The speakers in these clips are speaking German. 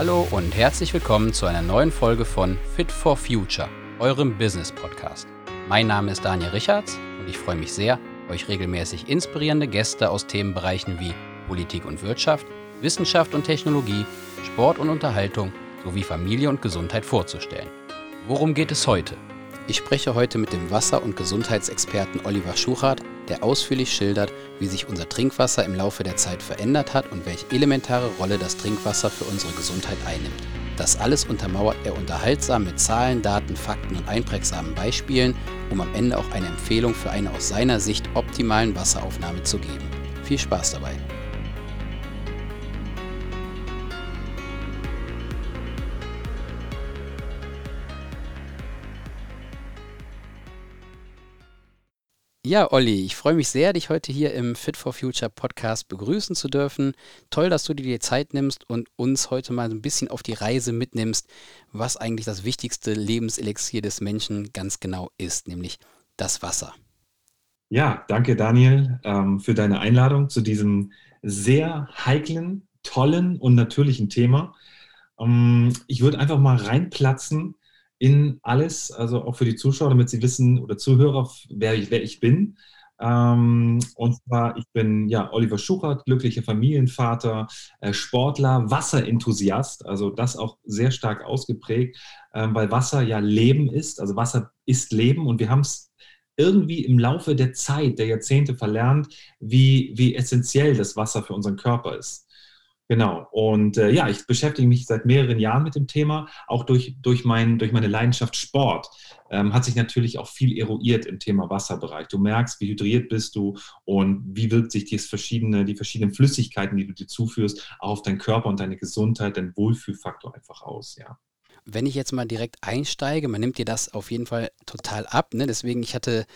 Hallo und herzlich willkommen zu einer neuen Folge von Fit for Future, eurem Business Podcast. Mein Name ist Daniel Richards und ich freue mich sehr, euch regelmäßig inspirierende Gäste aus Themenbereichen wie Politik und Wirtschaft, Wissenschaft und Technologie, Sport und Unterhaltung sowie Familie und Gesundheit vorzustellen. Worum geht es heute? Ich spreche heute mit dem Wasser- und Gesundheitsexperten Oliver Schuchart, der ausführlich schildert, wie sich unser Trinkwasser im Laufe der Zeit verändert hat und welche elementare Rolle das Trinkwasser für unsere Gesundheit einnimmt. Das alles untermauert er unterhaltsam mit Zahlen, Daten, Fakten und einprägsamen Beispielen, um am Ende auch eine Empfehlung für eine aus seiner Sicht optimalen Wasseraufnahme zu geben. Viel Spaß dabei! Ja, Olli, ich freue mich sehr, dich heute hier im Fit for Future Podcast begrüßen zu dürfen. Toll, dass du dir die Zeit nimmst und uns heute mal ein bisschen auf die Reise mitnimmst, was eigentlich das wichtigste Lebenselixier des Menschen ganz genau ist, nämlich das Wasser. Ja, danke Daniel ähm, für deine Einladung zu diesem sehr heiklen, tollen und natürlichen Thema. Ähm, ich würde einfach mal reinplatzen in alles, also auch für die Zuschauer, damit sie wissen oder Zuhörer, wer ich, wer ich bin. Ähm, und zwar, ich bin ja Oliver Schuchert, glücklicher Familienvater, äh, Sportler, Wasserenthusiast, also das auch sehr stark ausgeprägt, äh, weil Wasser ja Leben ist, also Wasser ist Leben und wir haben es irgendwie im Laufe der Zeit, der Jahrzehnte verlernt, wie, wie essentiell das Wasser für unseren Körper ist. Genau. Und äh, ja, ich beschäftige mich seit mehreren Jahren mit dem Thema. Auch durch, durch, mein, durch meine Leidenschaft Sport ähm, hat sich natürlich auch viel eruiert im Thema Wasserbereich. Du merkst, wie hydriert bist du und wie wirkt sich das verschiedene, die verschiedenen Flüssigkeiten, die du dir zuführst, auch auf deinen Körper und deine Gesundheit, deinen Wohlfühlfaktor einfach aus. Ja. Wenn ich jetzt mal direkt einsteige, man nimmt dir das auf jeden Fall total ab. Ne? Deswegen, ich hatte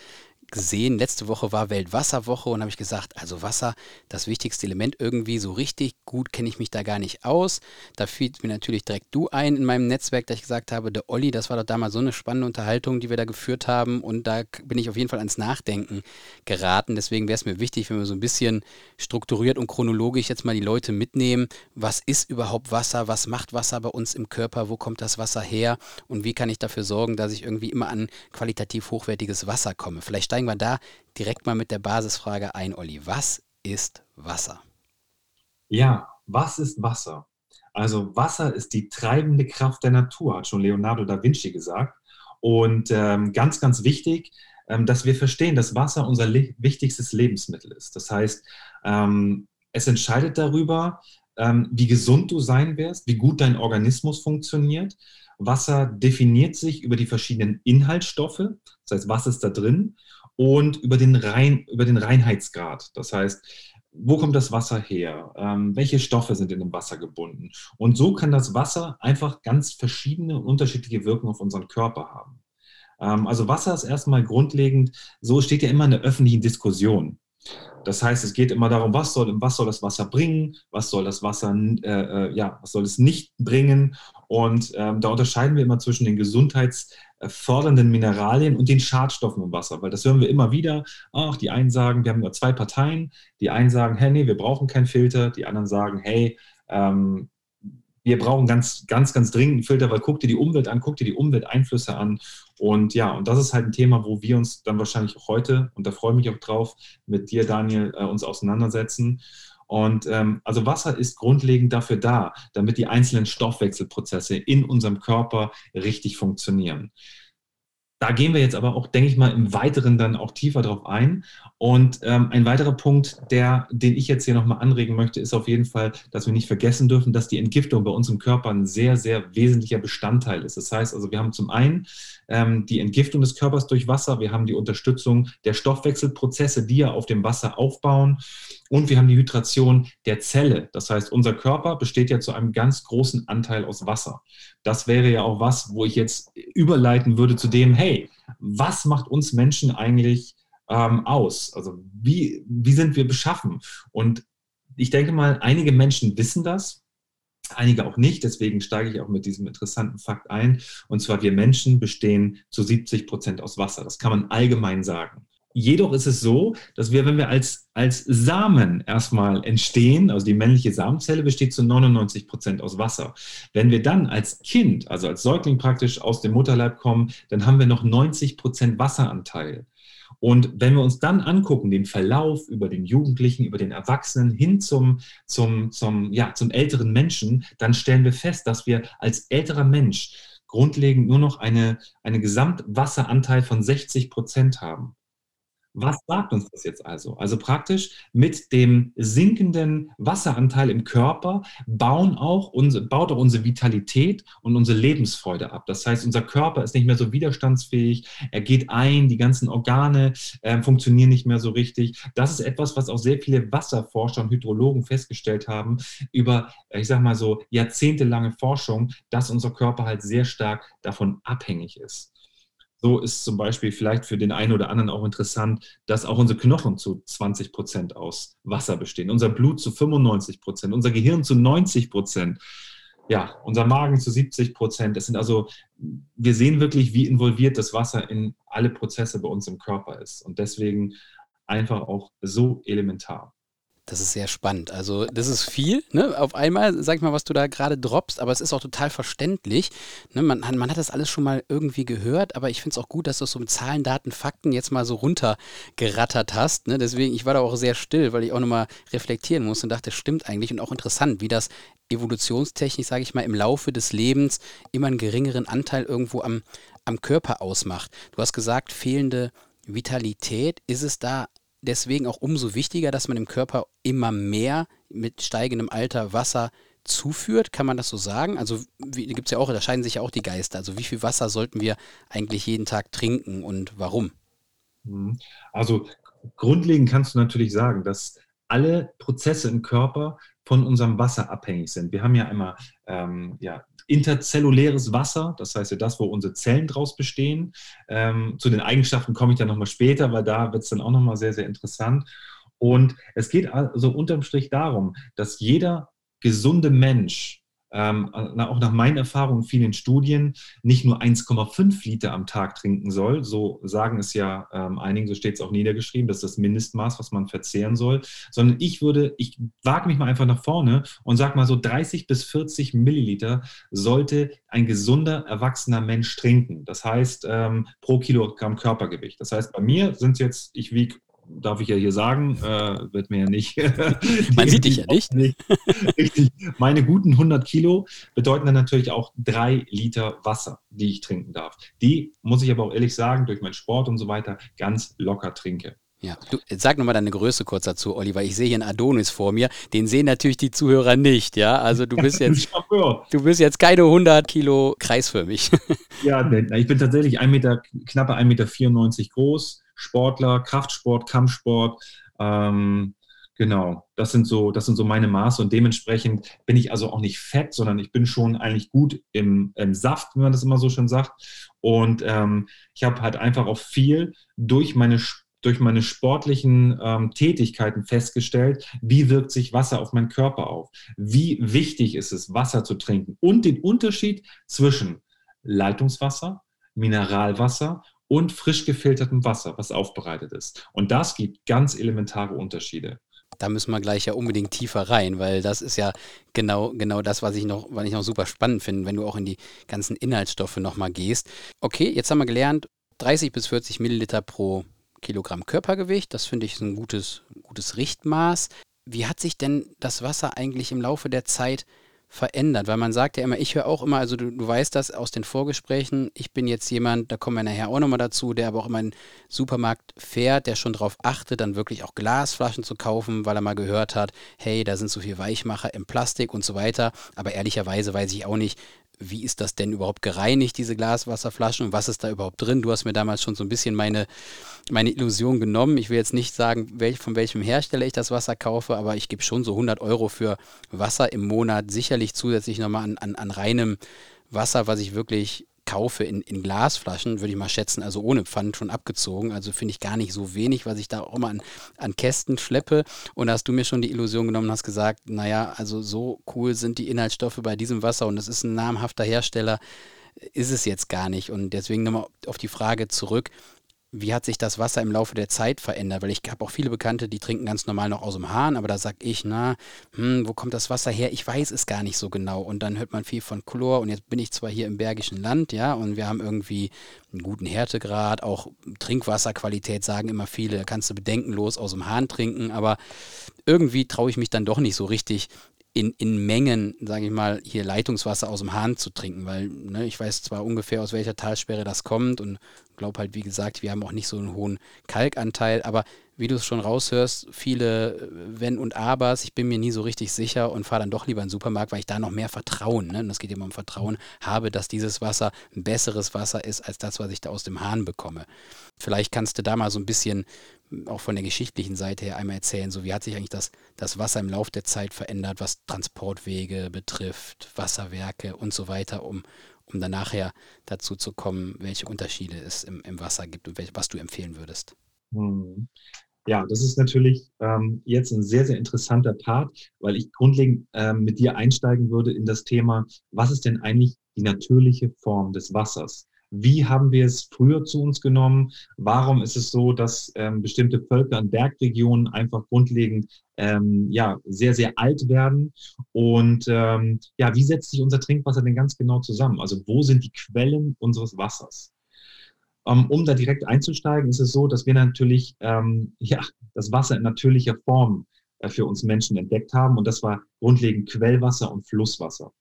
gesehen, letzte Woche war Weltwasserwoche und habe ich gesagt, also Wasser, das wichtigste Element irgendwie, so richtig gut kenne ich mich da gar nicht aus. Da fiel mir natürlich direkt du ein in meinem Netzwerk, da ich gesagt habe, der Olli, das war doch damals so eine spannende Unterhaltung, die wir da geführt haben und da bin ich auf jeden Fall ans Nachdenken geraten. Deswegen wäre es mir wichtig, wenn wir so ein bisschen strukturiert und chronologisch jetzt mal die Leute mitnehmen. Was ist überhaupt Wasser? Was macht Wasser bei uns im Körper? Wo kommt das Wasser her? Und wie kann ich dafür sorgen, dass ich irgendwie immer an qualitativ hochwertiges Wasser komme? Vielleicht steigen wir da direkt mal mit der Basisfrage ein, Olli. Was ist Wasser? Ja, was ist Wasser? Also Wasser ist die treibende Kraft der Natur, hat schon Leonardo da Vinci gesagt. Und ähm, ganz, ganz wichtig, ähm, dass wir verstehen, dass Wasser unser le wichtigstes Lebensmittel ist. Das heißt, ähm, es entscheidet darüber, ähm, wie gesund du sein wirst, wie gut dein Organismus funktioniert. Wasser definiert sich über die verschiedenen Inhaltsstoffe, das heißt, was ist da drin und über den, Rein, über den Reinheitsgrad. Das heißt, wo kommt das Wasser her? Ähm, welche Stoffe sind in dem Wasser gebunden? Und so kann das Wasser einfach ganz verschiedene und unterschiedliche Wirkungen auf unseren Körper haben. Ähm, also Wasser ist erstmal grundlegend, so steht ja immer in der öffentlichen Diskussion. Das heißt, es geht immer darum, was soll, was soll das Wasser bringen, was soll das Wasser, äh, äh, ja, was soll es nicht bringen. Und ähm, da unterscheiden wir immer zwischen den gesundheitsfördernden Mineralien und den Schadstoffen im Wasser, weil das hören wir immer wieder. Ach, die einen sagen, wir haben nur zwei Parteien. Die einen sagen, hey, nee, wir brauchen keinen Filter. Die anderen sagen, hey, ähm, wir brauchen ganz, ganz, ganz dringend einen Filter, weil guck dir die Umwelt an, guck dir die Umwelteinflüsse an. Und ja, und das ist halt ein Thema, wo wir uns dann wahrscheinlich auch heute, und da freue ich mich auch drauf, mit dir, Daniel, äh, uns auseinandersetzen. Und ähm, also Wasser ist grundlegend dafür da, damit die einzelnen Stoffwechselprozesse in unserem Körper richtig funktionieren. Da gehen wir jetzt aber auch, denke ich mal, im Weiteren dann auch tiefer drauf ein. Und ähm, ein weiterer Punkt, der, den ich jetzt hier nochmal anregen möchte, ist auf jeden Fall, dass wir nicht vergessen dürfen, dass die Entgiftung bei uns im Körper ein sehr, sehr wesentlicher Bestandteil ist. Das heißt also, wir haben zum einen ähm, die Entgiftung des Körpers durch Wasser, wir haben die Unterstützung der Stoffwechselprozesse, die ja auf dem Wasser aufbauen. Und wir haben die Hydration der Zelle. Das heißt, unser Körper besteht ja zu einem ganz großen Anteil aus Wasser. Das wäre ja auch was, wo ich jetzt überleiten würde zu dem, hey, was macht uns Menschen eigentlich ähm, aus? Also wie, wie sind wir beschaffen? Und ich denke mal, einige Menschen wissen das, einige auch nicht. Deswegen steige ich auch mit diesem interessanten Fakt ein. Und zwar, wir Menschen bestehen zu 70 Prozent aus Wasser. Das kann man allgemein sagen. Jedoch ist es so, dass wir, wenn wir als, als Samen erstmal entstehen, also die männliche Samenzelle besteht zu 99 Prozent aus Wasser. Wenn wir dann als Kind, also als Säugling praktisch aus dem Mutterleib kommen, dann haben wir noch 90 Prozent Wasseranteil. Und wenn wir uns dann angucken, den Verlauf über den Jugendlichen, über den Erwachsenen hin zum, zum, zum, ja, zum älteren Menschen, dann stellen wir fest, dass wir als älterer Mensch grundlegend nur noch eine, einen Gesamtwasseranteil von 60 Prozent haben. Was sagt uns das jetzt also? Also praktisch mit dem sinkenden Wasseranteil im Körper bauen auch unsere, baut auch unsere Vitalität und unsere Lebensfreude ab. Das heißt, unser Körper ist nicht mehr so widerstandsfähig, er geht ein, die ganzen Organe äh, funktionieren nicht mehr so richtig. Das ist etwas, was auch sehr viele Wasserforscher und Hydrologen festgestellt haben über, ich sag mal so, jahrzehntelange Forschung, dass unser Körper halt sehr stark davon abhängig ist. So ist zum Beispiel vielleicht für den einen oder anderen auch interessant, dass auch unsere Knochen zu 20 Prozent aus Wasser bestehen, unser Blut zu 95 Prozent, unser Gehirn zu 90 Prozent, ja, unser Magen zu 70 Prozent. Das sind also, wir sehen wirklich, wie involviert das Wasser in alle Prozesse bei uns im Körper ist und deswegen einfach auch so elementar. Das ist sehr spannend. Also, das ist viel, ne? Auf einmal, sag ich mal, was du da gerade droppst, aber es ist auch total verständlich. Ne? Man, man hat das alles schon mal irgendwie gehört, aber ich finde es auch gut, dass du es so mit Zahlen, Daten, Fakten jetzt mal so runtergerattert hast. Ne? Deswegen, ich war da auch sehr still, weil ich auch nochmal reflektieren muss und dachte, das stimmt eigentlich und auch interessant, wie das evolutionstechnisch, sage ich mal, im Laufe des Lebens immer einen geringeren Anteil irgendwo am, am Körper ausmacht. Du hast gesagt, fehlende Vitalität. Ist es da deswegen auch umso wichtiger, dass man dem Körper immer mehr mit steigendem Alter Wasser zuführt, kann man das so sagen? Also gibt es ja auch, da scheiden sich ja auch die Geister. Also wie viel Wasser sollten wir eigentlich jeden Tag trinken und warum? Mhm. Also grundlegend kannst du natürlich sagen, dass alle Prozesse im Körper von unserem Wasser abhängig sind. Wir haben ja einmal ähm, ja, interzelluläres Wasser, das heißt ja das, wo unsere Zellen draus bestehen. Ähm, zu den Eigenschaften komme ich dann nochmal später, weil da wird es dann auch nochmal sehr, sehr interessant. Und es geht also unterm Strich darum, dass jeder gesunde Mensch ähm, auch nach meinen Erfahrungen vielen Studien, nicht nur 1,5 Liter am Tag trinken soll. So sagen es ja ähm, einigen, so steht es auch niedergeschrieben, das ist das Mindestmaß, was man verzehren soll. Sondern ich würde, ich wage mich mal einfach nach vorne und sage mal so 30 bis 40 Milliliter sollte ein gesunder, erwachsener Mensch trinken. Das heißt, ähm, pro Kilogramm Körpergewicht. Das heißt, bei mir sind es jetzt, ich wiege darf ich ja hier sagen, äh, wird mir ja nicht. Man sieht dich ja nicht. Richtig. Meine guten 100 Kilo bedeuten dann natürlich auch drei Liter Wasser, die ich trinken darf. Die, muss ich aber auch ehrlich sagen, durch meinen Sport und so weiter ganz locker trinke. Ja, du, sag nochmal deine Größe kurz dazu, Oliver. Ich sehe hier einen Adonis vor mir. Den sehen natürlich die Zuhörer nicht, ja. Also du bist jetzt, du bist jetzt keine 100 Kilo kreisförmig. ja, ich bin tatsächlich ein Meter, knappe 1,94 Meter groß Sportler, Kraftsport, Kampfsport. Ähm, genau, das sind, so, das sind so meine Maße und dementsprechend bin ich also auch nicht fett, sondern ich bin schon eigentlich gut im, im Saft, wie man das immer so schön sagt. Und ähm, ich habe halt einfach auch viel durch meine durch meine sportlichen ähm, Tätigkeiten festgestellt, wie wirkt sich Wasser auf meinen Körper auf? Wie wichtig ist es, Wasser zu trinken? Und den Unterschied zwischen Leitungswasser, Mineralwasser und frisch gefiltertem Wasser, was aufbereitet ist. Und das gibt ganz elementare Unterschiede. Da müssen wir gleich ja unbedingt tiefer rein, weil das ist ja genau, genau das, was ich noch, was ich noch super spannend finde, wenn du auch in die ganzen Inhaltsstoffe nochmal gehst. Okay, jetzt haben wir gelernt, 30 bis 40 Milliliter pro Kilogramm Körpergewicht. Das finde ich ein gutes, gutes Richtmaß. Wie hat sich denn das Wasser eigentlich im Laufe der Zeit verändert? Weil man sagt ja immer, ich höre auch immer, also du, du weißt das aus den Vorgesprächen, ich bin jetzt jemand, da kommen wir nachher auch nochmal dazu, der aber auch immer in den Supermarkt fährt, der schon darauf achtet, dann wirklich auch Glasflaschen zu kaufen, weil er mal gehört hat, hey, da sind so viel Weichmacher im Plastik und so weiter. Aber ehrlicherweise weiß ich auch nicht, wie ist das denn überhaupt gereinigt, diese Glaswasserflaschen und was ist da überhaupt drin? Du hast mir damals schon so ein bisschen meine, meine Illusion genommen. Ich will jetzt nicht sagen, welch, von welchem Hersteller ich das Wasser kaufe, aber ich gebe schon so 100 Euro für Wasser im Monat, sicherlich zusätzlich nochmal an, an, an reinem Wasser, was ich wirklich kaufe in, in Glasflaschen, würde ich mal schätzen, also ohne Pfand schon abgezogen. Also finde ich gar nicht so wenig, was ich da auch immer an, an Kästen schleppe. Und da hast du mir schon die Illusion genommen und hast gesagt, naja, also so cool sind die Inhaltsstoffe bei diesem Wasser und es ist ein namhafter Hersteller, ist es jetzt gar nicht. Und deswegen nochmal auf die Frage zurück, wie hat sich das Wasser im Laufe der Zeit verändert? Weil ich habe auch viele Bekannte, die trinken ganz normal noch aus dem Hahn, aber da sage ich, na, hm, wo kommt das Wasser her? Ich weiß es gar nicht so genau. Und dann hört man viel von Chlor und jetzt bin ich zwar hier im Bergischen Land, ja, und wir haben irgendwie einen guten Härtegrad, auch Trinkwasserqualität sagen immer viele, kannst du bedenkenlos aus dem Hahn trinken, aber irgendwie traue ich mich dann doch nicht so richtig in, in Mengen, sage ich mal, hier Leitungswasser aus dem Hahn zu trinken, weil ne, ich weiß zwar ungefähr, aus welcher Talsperre das kommt und glaube halt, wie gesagt, wir haben auch nicht so einen hohen Kalkanteil, aber wie du es schon raushörst, viele äh, Wenn und Abers, ich bin mir nie so richtig sicher und fahre dann doch lieber in den Supermarkt, weil ich da noch mehr Vertrauen, ne, das geht immer um Vertrauen, habe, dass dieses Wasser ein besseres Wasser ist als das, was ich da aus dem Hahn bekomme. Vielleicht kannst du da mal so ein bisschen auch von der geschichtlichen Seite her einmal erzählen, so wie hat sich eigentlich das, das Wasser im Laufe der Zeit verändert, was Transportwege betrifft, Wasserwerke und so weiter, um, um dann nachher dazu zu kommen, welche Unterschiede es im, im Wasser gibt und welch, was du empfehlen würdest. Hm. Ja, das ist natürlich ähm, jetzt ein sehr, sehr interessanter Part, weil ich grundlegend ähm, mit dir einsteigen würde in das Thema, was ist denn eigentlich die natürliche Form des Wassers? Wie haben wir es früher zu uns genommen? Warum ist es so, dass ähm, bestimmte Völker in Bergregionen einfach grundlegend ähm, ja, sehr, sehr alt werden? Und ähm, ja, wie setzt sich unser Trinkwasser denn ganz genau zusammen? Also wo sind die Quellen unseres Wassers? Ähm, um da direkt einzusteigen, ist es so, dass wir natürlich ähm, ja, das Wasser in natürlicher Form äh, für uns Menschen entdeckt haben. Und das war grundlegend Quellwasser und Flusswasser.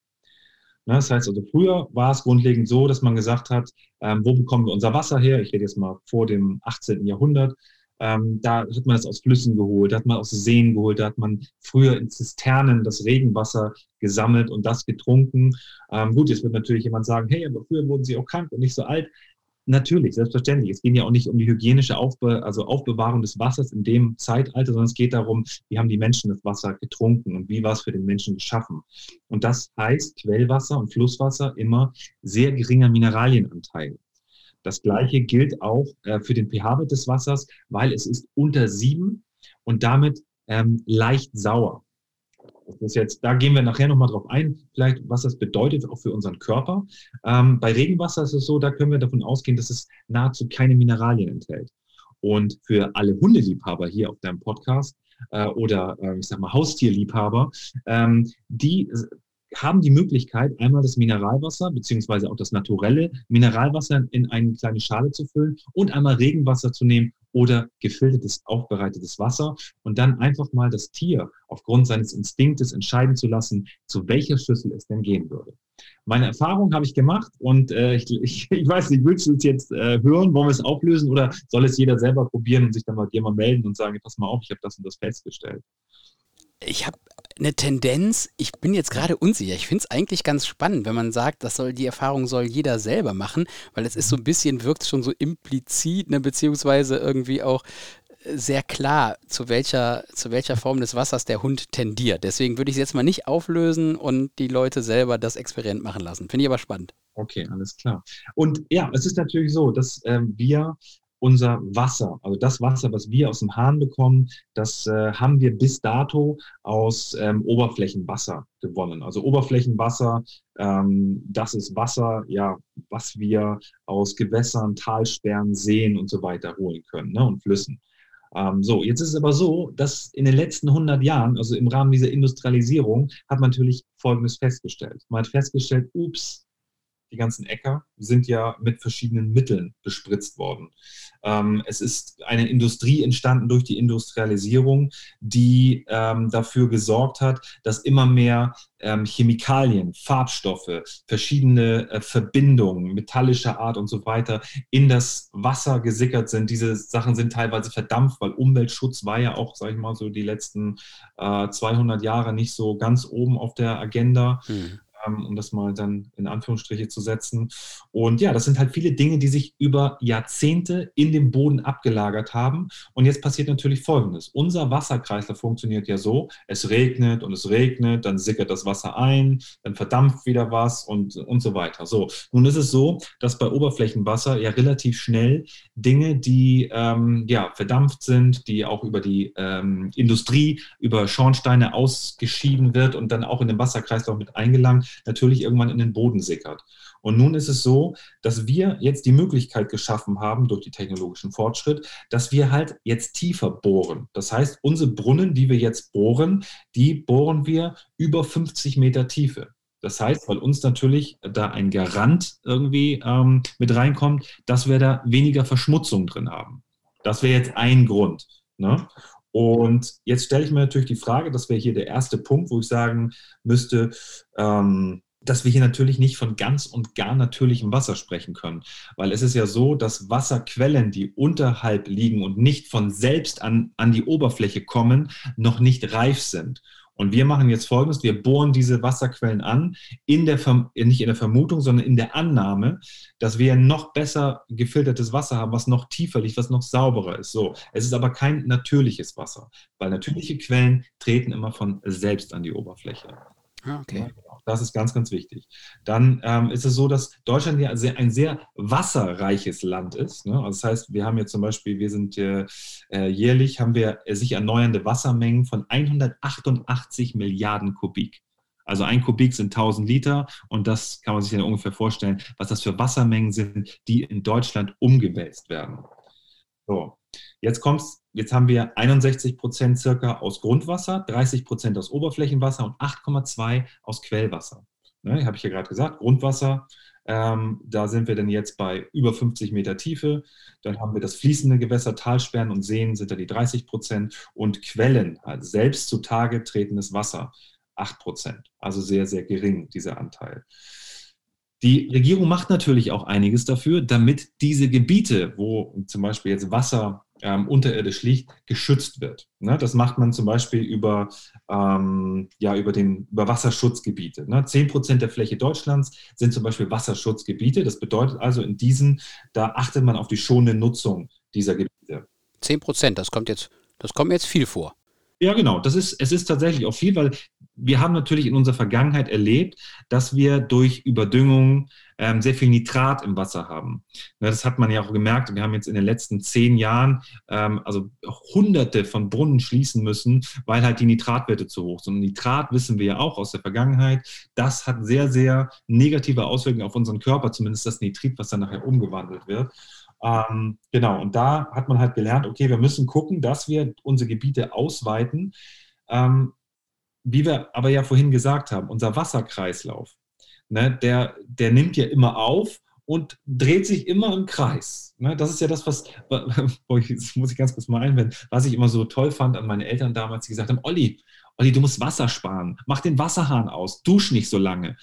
Ne, das heißt also, früher war es grundlegend so, dass man gesagt hat, ähm, wo bekommen wir unser Wasser her? Ich rede jetzt mal vor dem 18. Jahrhundert. Ähm, da hat man das aus Flüssen geholt, da hat man aus Seen geholt, da hat man früher in Zisternen das Regenwasser gesammelt und das getrunken. Ähm, gut, jetzt wird natürlich jemand sagen, hey, aber früher wurden sie auch krank und nicht so alt. Natürlich, selbstverständlich. Es geht ja auch nicht um die hygienische Aufbe also Aufbewahrung des Wassers in dem Zeitalter, sondern es geht darum, wie haben die Menschen das Wasser getrunken und wie war es für den Menschen geschaffen. Und das heißt Quellwasser und Flusswasser immer sehr geringer Mineralienanteil. Das gleiche gilt auch äh, für den pH-Wert des Wassers, weil es ist unter sieben und damit ähm, leicht sauer. Das jetzt, da gehen wir nachher nochmal drauf ein, vielleicht, was das bedeutet auch für unseren Körper. Ähm, bei Regenwasser ist es so, da können wir davon ausgehen, dass es nahezu keine Mineralien enthält. Und für alle Hundeliebhaber hier auf deinem Podcast äh, oder äh, ich sag mal Haustierliebhaber, ähm, die haben die Möglichkeit, einmal das Mineralwasser beziehungsweise auch das naturelle Mineralwasser in eine kleine Schale zu füllen und einmal Regenwasser zu nehmen oder gefiltertes, aufbereitetes Wasser und dann einfach mal das Tier aufgrund seines Instinktes entscheiden zu lassen, zu welcher Schüssel es denn gehen würde. Meine Erfahrung habe ich gemacht und äh, ich, ich, ich, weiß nicht, willst du es jetzt äh, hören? Wollen wir es auflösen oder soll es jeder selber probieren und sich dann mal mal melden und sagen, pass mal auf, ich habe das und das festgestellt? Ich habe eine Tendenz, ich bin jetzt gerade unsicher. Ich finde es eigentlich ganz spannend, wenn man sagt, das soll die Erfahrung soll jeder selber machen, weil es ist so ein bisschen, wirkt schon so implizit, ne, beziehungsweise irgendwie auch äh, sehr klar, zu welcher, zu welcher Form des Wassers der Hund tendiert. Deswegen würde ich es jetzt mal nicht auflösen und die Leute selber das Experiment machen lassen. Finde ich aber spannend. Okay, alles klar. Und ja, es ist natürlich so, dass äh, wir unser Wasser, also das Wasser, was wir aus dem Hahn bekommen, das äh, haben wir bis dato aus ähm, Oberflächenwasser gewonnen. Also Oberflächenwasser, ähm, das ist Wasser, ja, was wir aus Gewässern, Talsperren, Seen und so weiter holen können ne, und Flüssen. Ähm, so, jetzt ist es aber so, dass in den letzten 100 Jahren, also im Rahmen dieser Industrialisierung, hat man natürlich Folgendes festgestellt. Man hat festgestellt, ups, die ganzen Äcker sind ja mit verschiedenen Mitteln bespritzt worden. Ähm, es ist eine Industrie entstanden durch die Industrialisierung, die ähm, dafür gesorgt hat, dass immer mehr ähm, Chemikalien, Farbstoffe, verschiedene äh, Verbindungen metallischer Art und so weiter in das Wasser gesickert sind. Diese Sachen sind teilweise verdampft, weil Umweltschutz war ja auch, sage ich mal, so die letzten äh, 200 Jahre nicht so ganz oben auf der Agenda. Mhm um das mal dann in Anführungsstriche zu setzen. Und ja, das sind halt viele Dinge, die sich über Jahrzehnte in dem Boden abgelagert haben. Und jetzt passiert natürlich Folgendes. Unser Wasserkreislauf funktioniert ja so, es regnet und es regnet, dann sickert das Wasser ein, dann verdampft wieder was und, und so weiter. So, nun ist es so, dass bei Oberflächenwasser ja relativ schnell Dinge, die ähm, ja, verdampft sind, die auch über die ähm, Industrie, über Schornsteine ausgeschieden wird und dann auch in den Wasserkreislauf mit eingelangt, natürlich irgendwann in den Boden sickert. Und nun ist es so, dass wir jetzt die Möglichkeit geschaffen haben durch die technologischen Fortschritt, dass wir halt jetzt tiefer bohren. Das heißt, unsere Brunnen, die wir jetzt bohren, die bohren wir über 50 Meter Tiefe. Das heißt, weil uns natürlich da ein Garant irgendwie ähm, mit reinkommt, dass wir da weniger Verschmutzung drin haben. Das wäre jetzt ein Grund. Ne? Und jetzt stelle ich mir natürlich die Frage, das wäre hier der erste Punkt, wo ich sagen müsste, ähm, dass wir hier natürlich nicht von ganz und gar natürlichem Wasser sprechen können. Weil es ist ja so, dass Wasserquellen, die unterhalb liegen und nicht von selbst an, an die Oberfläche kommen, noch nicht reif sind. Und wir machen jetzt Folgendes, wir bohren diese Wasserquellen an, in der, nicht in der Vermutung, sondern in der Annahme, dass wir noch besser gefiltertes Wasser haben, was noch tiefer liegt, was noch sauberer ist. So, es ist aber kein natürliches Wasser, weil natürliche Quellen treten immer von selbst an die Oberfläche. Ah, okay. Das ist ganz, ganz wichtig. Dann ähm, ist es so, dass Deutschland ja ein sehr wasserreiches Land ist. Ne? Also das heißt, wir haben jetzt zum Beispiel, wir sind äh, jährlich, haben wir sich erneuernde Wassermengen von 188 Milliarden Kubik. Also ein Kubik sind 1000 Liter und das kann man sich dann ungefähr vorstellen, was das für Wassermengen sind, die in Deutschland umgewälzt werden. So, jetzt kommt's, jetzt haben wir 61 Prozent circa aus Grundwasser, 30 Prozent aus Oberflächenwasser und 8,2 aus Quellwasser. Ne, habe ich ja gerade gesagt, Grundwasser, ähm, da sind wir dann jetzt bei über 50 Meter Tiefe. Dann haben wir das fließende Gewässer, Talsperren und Seen sind da die 30 Prozent und Quellen, also selbst zutage tretendes Wasser, 8 Prozent. Also sehr, sehr gering, dieser Anteil. Die Regierung macht natürlich auch einiges dafür, damit diese Gebiete, wo zum Beispiel jetzt Wasser ähm, unterirdisch liegt, geschützt wird. Ne? Das macht man zum Beispiel über, ähm, ja, über, den, über Wasserschutzgebiete. Ne? 10% der Fläche Deutschlands sind zum Beispiel Wasserschutzgebiete. Das bedeutet also, in diesen, da achtet man auf die schonende Nutzung dieser Gebiete. 10 Prozent, das kommt jetzt, das kommt jetzt viel vor. Ja, genau. Das ist, es ist tatsächlich auch viel, weil wir haben natürlich in unserer Vergangenheit erlebt, dass wir durch Überdüngung ähm, sehr viel Nitrat im Wasser haben. Na, das hat man ja auch gemerkt. Wir haben jetzt in den letzten zehn Jahren ähm, also hunderte von Brunnen schließen müssen, weil halt die Nitratwerte zu hoch sind. Und Nitrat wissen wir ja auch aus der Vergangenheit, das hat sehr, sehr negative Auswirkungen auf unseren Körper, zumindest das Nitrit, was dann nachher umgewandelt wird. Ähm, genau, und da hat man halt gelernt, okay, wir müssen gucken, dass wir unsere Gebiete ausweiten. Wie wir aber ja vorhin gesagt haben, unser Wasserkreislauf, ne, der, der nimmt ja immer auf und dreht sich immer im Kreis. Ne? Das ist ja das, was, das muss ich ganz kurz mal einwenden, was ich immer so toll fand an meine Eltern damals, die gesagt haben, Olli, Olli, du musst Wasser sparen, mach den Wasserhahn aus, dusch nicht so lange.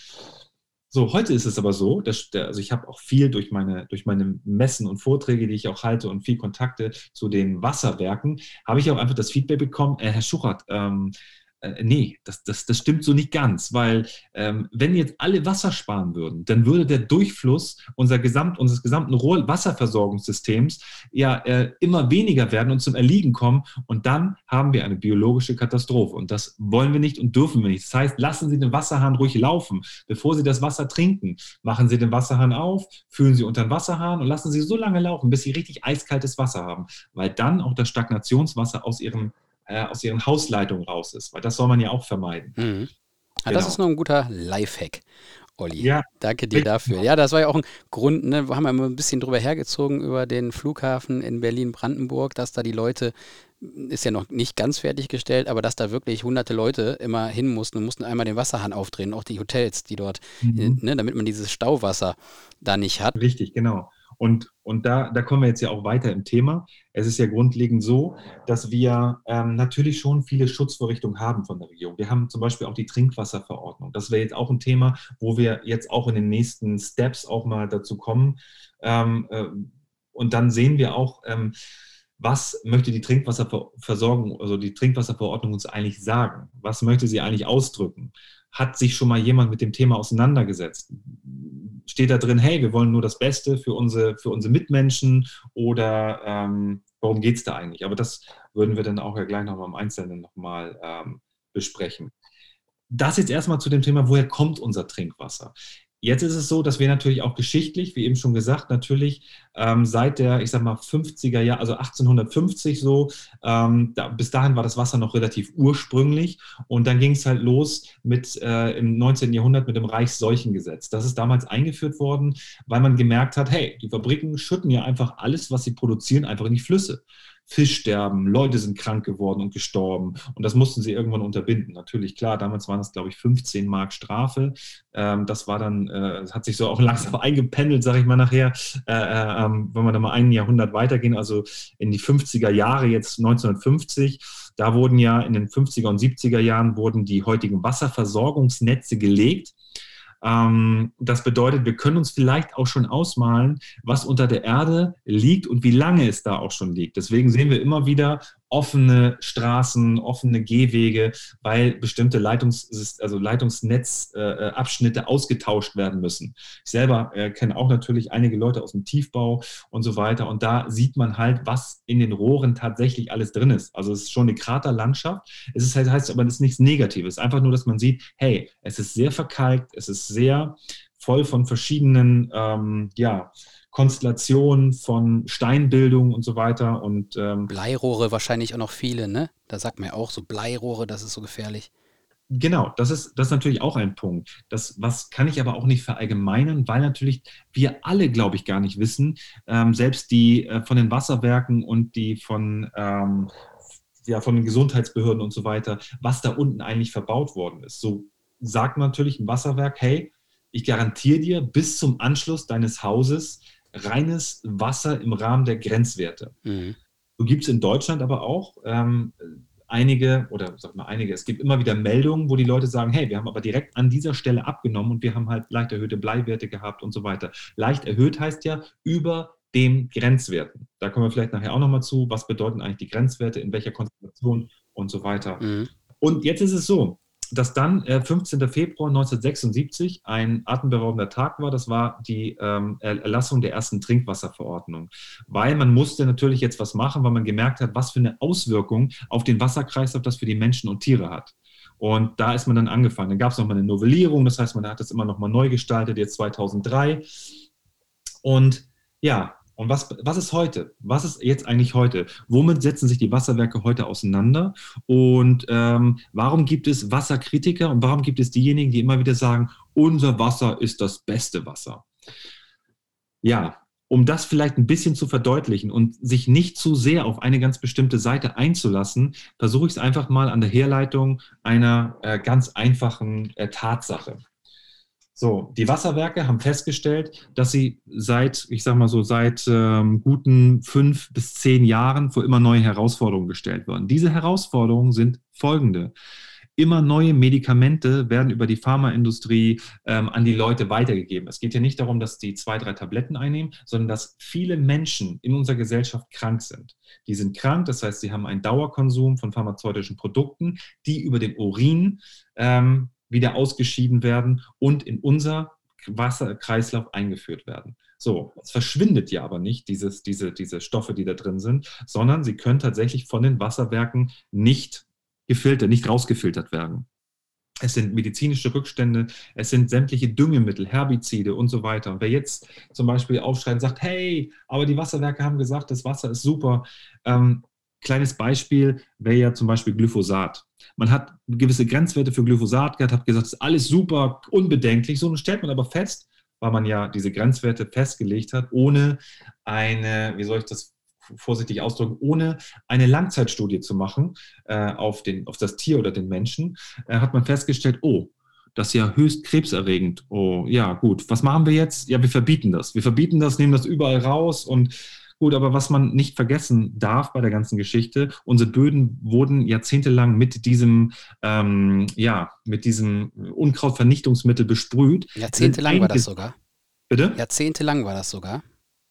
So, heute ist es aber so, dass, also ich habe auch viel durch meine, durch meine Messen und Vorträge, die ich auch halte und viel Kontakte zu den Wasserwerken, habe ich auch einfach das Feedback bekommen, äh, Herr Schuchert, ähm, äh, nee, das, das, das stimmt so nicht ganz, weil ähm, wenn jetzt alle Wasser sparen würden, dann würde der Durchfluss unser Gesamt, unseres gesamten Wasserversorgungssystems ja äh, immer weniger werden und zum Erliegen kommen und dann haben wir eine biologische Katastrophe und das wollen wir nicht und dürfen wir nicht. Das heißt, lassen Sie den Wasserhahn ruhig laufen, bevor Sie das Wasser trinken. Machen Sie den Wasserhahn auf, füllen Sie unter den Wasserhahn und lassen Sie so lange laufen, bis Sie richtig eiskaltes Wasser haben, weil dann auch das Stagnationswasser aus Ihrem äh, aus ihren Hausleitungen raus ist, weil das soll man ja auch vermeiden. Mhm. Ja, genau. Das ist noch ein guter Lifehack. Olli. Ja. Danke dir dafür. Ja, das war ja auch ein Grund, ne? wir haben ja immer ein bisschen drüber hergezogen über den Flughafen in Berlin-Brandenburg, dass da die Leute, ist ja noch nicht ganz fertiggestellt, aber dass da wirklich hunderte Leute immer hin mussten und mussten einmal den Wasserhahn aufdrehen, auch die Hotels, die dort, mhm. ne, damit man dieses Stauwasser da nicht hat. Richtig, genau. Und, und da, da kommen wir jetzt ja auch weiter im Thema. Es ist ja grundlegend so, dass wir ähm, natürlich schon viele Schutzvorrichtungen haben von der Regierung. Wir haben zum Beispiel auch die Trinkwasserverordnung. Das wäre jetzt auch ein Thema, wo wir jetzt auch in den nächsten Steps auch mal dazu kommen. Ähm, äh, und dann sehen wir auch, ähm, was möchte die Trinkwasserversorgung, also die Trinkwasserverordnung uns eigentlich sagen? Was möchte sie eigentlich ausdrücken? Hat sich schon mal jemand mit dem Thema auseinandergesetzt? Steht da drin, hey, wir wollen nur das Beste für unsere, für unsere Mitmenschen oder ähm, worum geht es da eigentlich? Aber das würden wir dann auch ja gleich nochmal im Einzelnen nochmal ähm, besprechen. Das jetzt erstmal zu dem Thema, woher kommt unser Trinkwasser? Jetzt ist es so, dass wir natürlich auch geschichtlich, wie eben schon gesagt, natürlich ähm, seit der, ich sag mal, 50er Jahre, also 1850 so, ähm, da, bis dahin war das Wasser noch relativ ursprünglich und dann ging es halt los mit äh, im 19. Jahrhundert mit dem Reichsseuchengesetz. Das ist damals eingeführt worden, weil man gemerkt hat, hey, die Fabriken schütten ja einfach alles, was sie produzieren, einfach in die Flüsse. Fischsterben, Leute sind krank geworden und gestorben. Und das mussten sie irgendwann unterbinden. Natürlich, klar, damals waren es, glaube ich, 15 Mark Strafe. Ähm, das war dann, äh, hat sich so auch langsam eingependelt, sage ich mal nachher, äh, äh, ähm, wenn wir da mal ein Jahrhundert weitergehen, also in die 50er Jahre, jetzt 1950. Da wurden ja in den 50er und 70er Jahren wurden die heutigen Wasserversorgungsnetze gelegt. Ähm, das bedeutet, wir können uns vielleicht auch schon ausmalen, was unter der Erde liegt und wie lange es da auch schon liegt. Deswegen sehen wir immer wieder offene Straßen, offene Gehwege, weil bestimmte Leitungs also Leitungsnetzabschnitte ausgetauscht werden müssen. Ich selber äh, kenne auch natürlich einige Leute aus dem Tiefbau und so weiter. Und da sieht man halt, was in den Rohren tatsächlich alles drin ist. Also es ist schon eine Kraterlandschaft. Es ist heißt aber, das ist nichts Negatives. Einfach nur, dass man sieht, hey, es ist sehr verkalkt, es ist sehr voll von verschiedenen, ähm, ja, Konstellation von Steinbildung und so weiter. Und, ähm, Bleirohre wahrscheinlich auch noch viele, ne? Da sagt man ja auch so Bleirohre, das ist so gefährlich. Genau, das ist, das ist natürlich auch ein Punkt. Das, was kann ich aber auch nicht verallgemeinern, weil natürlich wir alle, glaube ich, gar nicht wissen, ähm, selbst die äh, von den Wasserwerken und die von, ähm, ja, von den Gesundheitsbehörden und so weiter, was da unten eigentlich verbaut worden ist. So sagt natürlich ein Wasserwerk, hey, ich garantiere dir bis zum Anschluss deines Hauses reines Wasser im Rahmen der Grenzwerte. Mhm. So gibt es in Deutschland aber auch ähm, einige, oder sag mal einige, es gibt immer wieder Meldungen, wo die Leute sagen, hey, wir haben aber direkt an dieser Stelle abgenommen und wir haben halt leicht erhöhte Bleiwerte gehabt und so weiter. Leicht erhöht heißt ja über dem Grenzwerten. Da kommen wir vielleicht nachher auch nochmal zu, was bedeuten eigentlich die Grenzwerte, in welcher Konzentration und so weiter. Mhm. Und jetzt ist es so, dass dann äh, 15. Februar 1976 ein atemberaubender Tag war. Das war die ähm, Erlassung der ersten Trinkwasserverordnung. Weil man musste natürlich jetzt was machen, weil man gemerkt hat, was für eine Auswirkung auf den Wasserkreislauf das für die Menschen und Tiere hat. Und da ist man dann angefangen. Dann gab es nochmal eine Novellierung, das heißt, man hat das immer nochmal neu gestaltet, jetzt 2003. Und ja, und was, was ist heute? Was ist jetzt eigentlich heute? Womit setzen sich die Wasserwerke heute auseinander? Und ähm, warum gibt es Wasserkritiker und warum gibt es diejenigen, die immer wieder sagen, unser Wasser ist das beste Wasser? Ja, um das vielleicht ein bisschen zu verdeutlichen und sich nicht zu sehr auf eine ganz bestimmte Seite einzulassen, versuche ich es einfach mal an der Herleitung einer äh, ganz einfachen äh, Tatsache. So, die Wasserwerke haben festgestellt, dass sie seit, ich sag mal so, seit ähm, guten fünf bis zehn Jahren vor immer neue Herausforderungen gestellt werden. Diese Herausforderungen sind folgende. Immer neue Medikamente werden über die Pharmaindustrie ähm, an die Leute weitergegeben. Es geht ja nicht darum, dass die zwei, drei Tabletten einnehmen, sondern dass viele Menschen in unserer Gesellschaft krank sind. Die sind krank, das heißt, sie haben einen Dauerkonsum von pharmazeutischen Produkten, die über den Urin ähm, wieder ausgeschieden werden und in unser Wasserkreislauf eingeführt werden. So, es verschwindet ja aber nicht, dieses, diese, diese Stoffe, die da drin sind, sondern sie können tatsächlich von den Wasserwerken nicht gefiltert, nicht rausgefiltert werden. Es sind medizinische Rückstände, es sind sämtliche Düngemittel, Herbizide und so weiter. Und wer jetzt zum Beispiel aufschreit und sagt, hey, aber die Wasserwerke haben gesagt, das Wasser ist super, ähm, Kleines Beispiel wäre ja zum Beispiel Glyphosat. Man hat gewisse Grenzwerte für Glyphosat gehabt, hat gesagt, das ist alles super, unbedenklich. So, stellt man aber fest, weil man ja diese Grenzwerte festgelegt hat, ohne eine, wie soll ich das vorsichtig ausdrücken, ohne eine Langzeitstudie zu machen äh, auf, den, auf das Tier oder den Menschen, äh, hat man festgestellt, oh, das ist ja höchst krebserregend. Oh, ja, gut. Was machen wir jetzt? Ja, wir verbieten das. Wir verbieten das, nehmen das überall raus und Gut, aber was man nicht vergessen darf bei der ganzen Geschichte, unsere Böden wurden jahrzehntelang mit diesem, ähm, ja, mit diesem Unkrautvernichtungsmittel besprüht. Jahrzehntelang war das sogar. Bitte? Jahrzehntelang war das sogar.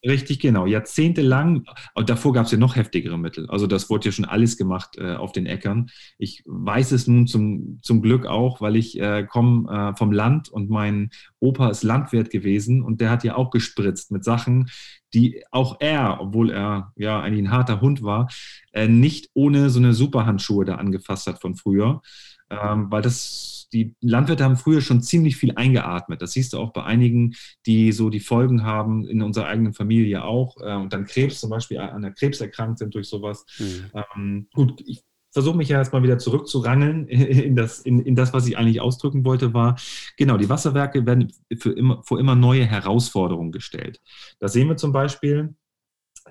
Richtig, genau. Jahrzehntelang, davor gab es ja noch heftigere Mittel. Also das wurde ja schon alles gemacht äh, auf den Äckern. Ich weiß es nun zum, zum Glück auch, weil ich äh, komme äh, vom Land und mein Opa ist Landwirt gewesen und der hat ja auch gespritzt mit Sachen, die auch er, obwohl er ja eigentlich ein harter Hund war, äh, nicht ohne so eine Superhandschuhe da angefasst hat von früher. Ähm, weil das die Landwirte haben früher schon ziemlich viel eingeatmet. Das siehst du auch bei einigen, die so die Folgen haben, in unserer eigenen Familie auch. Äh, und dann Krebs zum Beispiel an der Krebs erkrankt sind durch sowas. Mhm. Ähm, gut, ich versuche mich ja jetzt mal wieder zurückzurangeln in das, in, in das, was ich eigentlich ausdrücken wollte, war, genau, die Wasserwerke werden für immer, vor immer neue Herausforderungen gestellt. Da sehen wir zum Beispiel,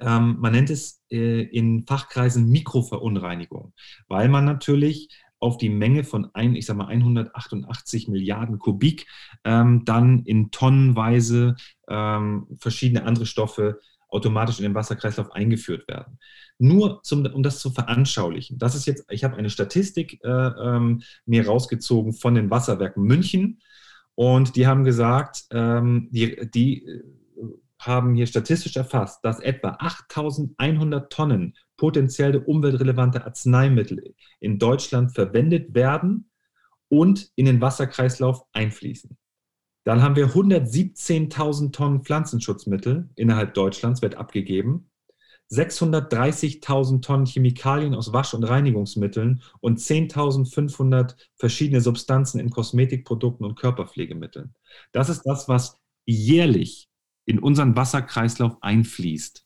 ähm, man nennt es äh, in Fachkreisen Mikroverunreinigung, weil man natürlich auf die Menge von ein, ich sag mal 188 Milliarden Kubik ähm, dann in tonnenweise ähm, verschiedene andere Stoffe automatisch in den Wasserkreislauf eingeführt werden. Nur zum, um das zu veranschaulichen. Das ist jetzt, ich habe eine Statistik äh, ähm, mir rausgezogen von den Wasserwerken München und die haben gesagt, ähm, die, die haben hier statistisch erfasst, dass etwa 8100 Tonnen potenziell umweltrelevante Arzneimittel in Deutschland verwendet werden und in den Wasserkreislauf einfließen. Dann haben wir 117.000 Tonnen Pflanzenschutzmittel innerhalb Deutschlands wird abgegeben, 630.000 Tonnen Chemikalien aus Wasch- und Reinigungsmitteln und 10.500 verschiedene Substanzen in Kosmetikprodukten und Körperpflegemitteln. Das ist das, was jährlich in unseren Wasserkreislauf einfließt.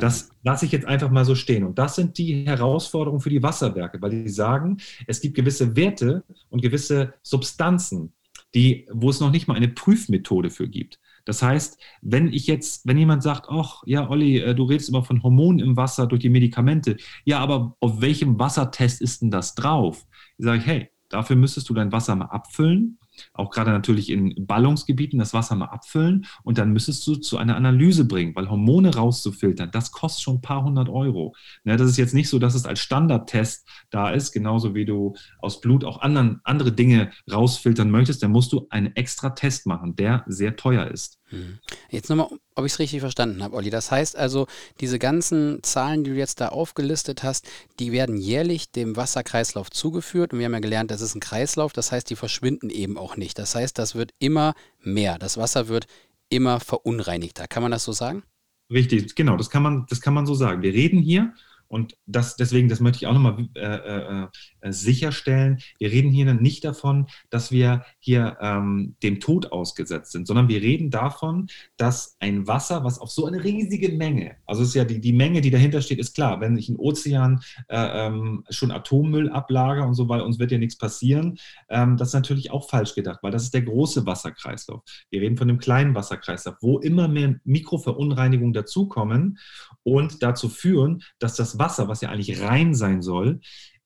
Das lasse ich jetzt einfach mal so stehen. Und das sind die Herausforderungen für die Wasserwerke, weil die sagen, es gibt gewisse Werte und gewisse Substanzen, die, wo es noch nicht mal eine Prüfmethode für gibt. Das heißt, wenn ich jetzt, wenn jemand sagt, ach ja, Olli, äh, du redest immer von Hormonen im Wasser durch die Medikamente, ja, aber auf welchem Wassertest ist denn das drauf? Ich sage, hey, dafür müsstest du dein Wasser mal abfüllen auch gerade natürlich in Ballungsgebieten das Wasser mal abfüllen und dann müsstest du zu einer Analyse bringen, weil Hormone rauszufiltern, das kostet schon ein paar hundert Euro. Ne, das ist jetzt nicht so, dass es als Standardtest da ist, genauso wie du aus Blut auch anderen, andere Dinge rausfiltern möchtest, dann musst du einen extra Test machen, der sehr teuer ist. Hm. Jetzt nochmal, ob ich es richtig verstanden habe, Olli. Das heißt also, diese ganzen Zahlen, die du jetzt da aufgelistet hast, die werden jährlich dem Wasserkreislauf zugeführt. Und wir haben ja gelernt, das ist ein Kreislauf, das heißt, die verschwinden eben auch nicht. Das heißt, das wird immer mehr. Das Wasser wird immer verunreinigter. Kann man das so sagen? Richtig, genau, das kann man, das kann man so sagen. Wir reden hier und das, deswegen, das möchte ich auch nochmal äh, äh, äh, sicherstellen. Wir reden hier nicht davon, dass wir hier ähm, dem Tod ausgesetzt sind, sondern wir reden davon, dass ein Wasser, was auf so eine riesige Menge, also ist ja die, die Menge, die dahinter steht, ist klar, wenn ich im Ozean äh, ähm, schon Atommüll ablager und so, weil uns wird ja nichts passieren, ähm, das ist natürlich auch falsch gedacht, weil das ist der große Wasserkreislauf. Wir reden von dem kleinen Wasserkreislauf, wo immer mehr Mikroverunreinigungen dazukommen und dazu führen, dass das Wasser, was ja eigentlich rein sein soll,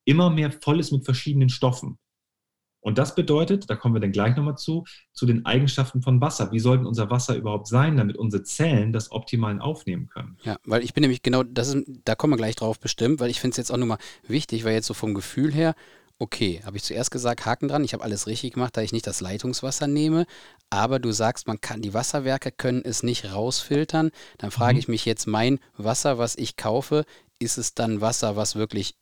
immer mehr voll ist mit verschiedenen Stoffen. Und das bedeutet, da kommen wir dann gleich nochmal zu, zu den Eigenschaften von Wasser. Wie sollten unser Wasser überhaupt sein, damit unsere Zellen das optimal aufnehmen können? Ja, weil ich bin nämlich genau, das ist, da kommen wir gleich drauf bestimmt, weil ich finde es jetzt auch nochmal wichtig, weil jetzt so vom Gefühl her, okay, habe ich zuerst gesagt, Haken dran, ich habe alles richtig gemacht, da ich nicht das Leitungswasser nehme, aber du sagst, man kann, die Wasserwerke können es nicht rausfiltern. Dann frage mhm. ich mich jetzt, mein Wasser, was ich kaufe, ist es dann Wasser, was wirklich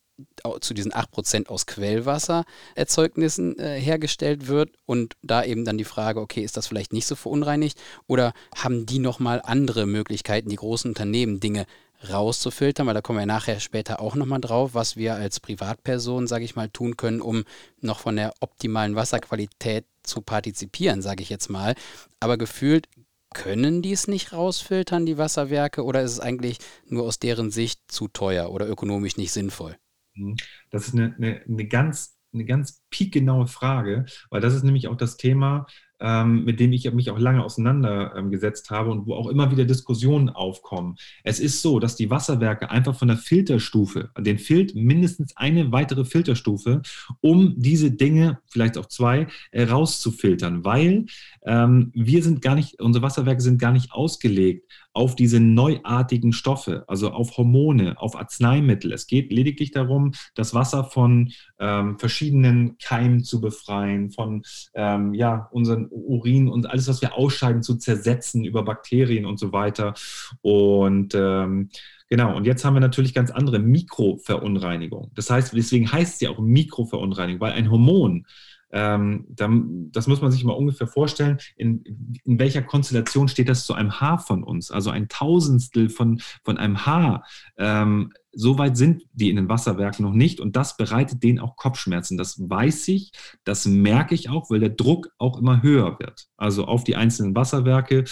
zu diesen 8% aus Quellwassererzeugnissen äh, hergestellt wird und da eben dann die Frage, okay, ist das vielleicht nicht so verunreinigt oder haben die nochmal andere Möglichkeiten, die großen Unternehmen Dinge rauszufiltern, weil da kommen wir nachher später auch nochmal drauf, was wir als Privatperson, sage ich mal, tun können, um noch von der optimalen Wasserqualität zu partizipieren, sage ich jetzt mal. Aber gefühlt können die es nicht rausfiltern, die Wasserwerke, oder ist es eigentlich nur aus deren Sicht zu teuer oder ökonomisch nicht sinnvoll? Mhm. Das ist eine, eine, eine ganz, eine ganz piekgenaue Frage, weil das ist nämlich auch das Thema, mit dem ich mich auch lange auseinandergesetzt habe und wo auch immer wieder Diskussionen aufkommen. Es ist so, dass die Wasserwerke einfach von der Filterstufe, den fehlt mindestens eine weitere Filterstufe, um diese Dinge, vielleicht auch zwei, äh, rauszufiltern, weil ähm, wir sind gar nicht, unsere Wasserwerke sind gar nicht ausgelegt auf diese neuartigen Stoffe, also auf Hormone, auf Arzneimittel. Es geht lediglich darum, das Wasser von ähm, verschiedenen Keimen zu befreien, von ähm, ja, unseren Urin und alles, was wir ausscheiden, zu zersetzen über Bakterien und so weiter. Und ähm, Genau, und jetzt haben wir natürlich ganz andere Mikroverunreinigungen. Das heißt, deswegen heißt ja auch Mikroverunreinigung, weil ein Hormon ähm, das muss man sich mal ungefähr vorstellen, in, in welcher Konstellation steht das zu einem Haar von uns. Also ein Tausendstel von, von einem Haar ähm, so weit sind die in den Wasserwerken noch nicht und das bereitet denen auch Kopfschmerzen. Das weiß ich, das merke ich auch, weil der Druck auch immer höher wird. Also auf die einzelnen Wasserwerke,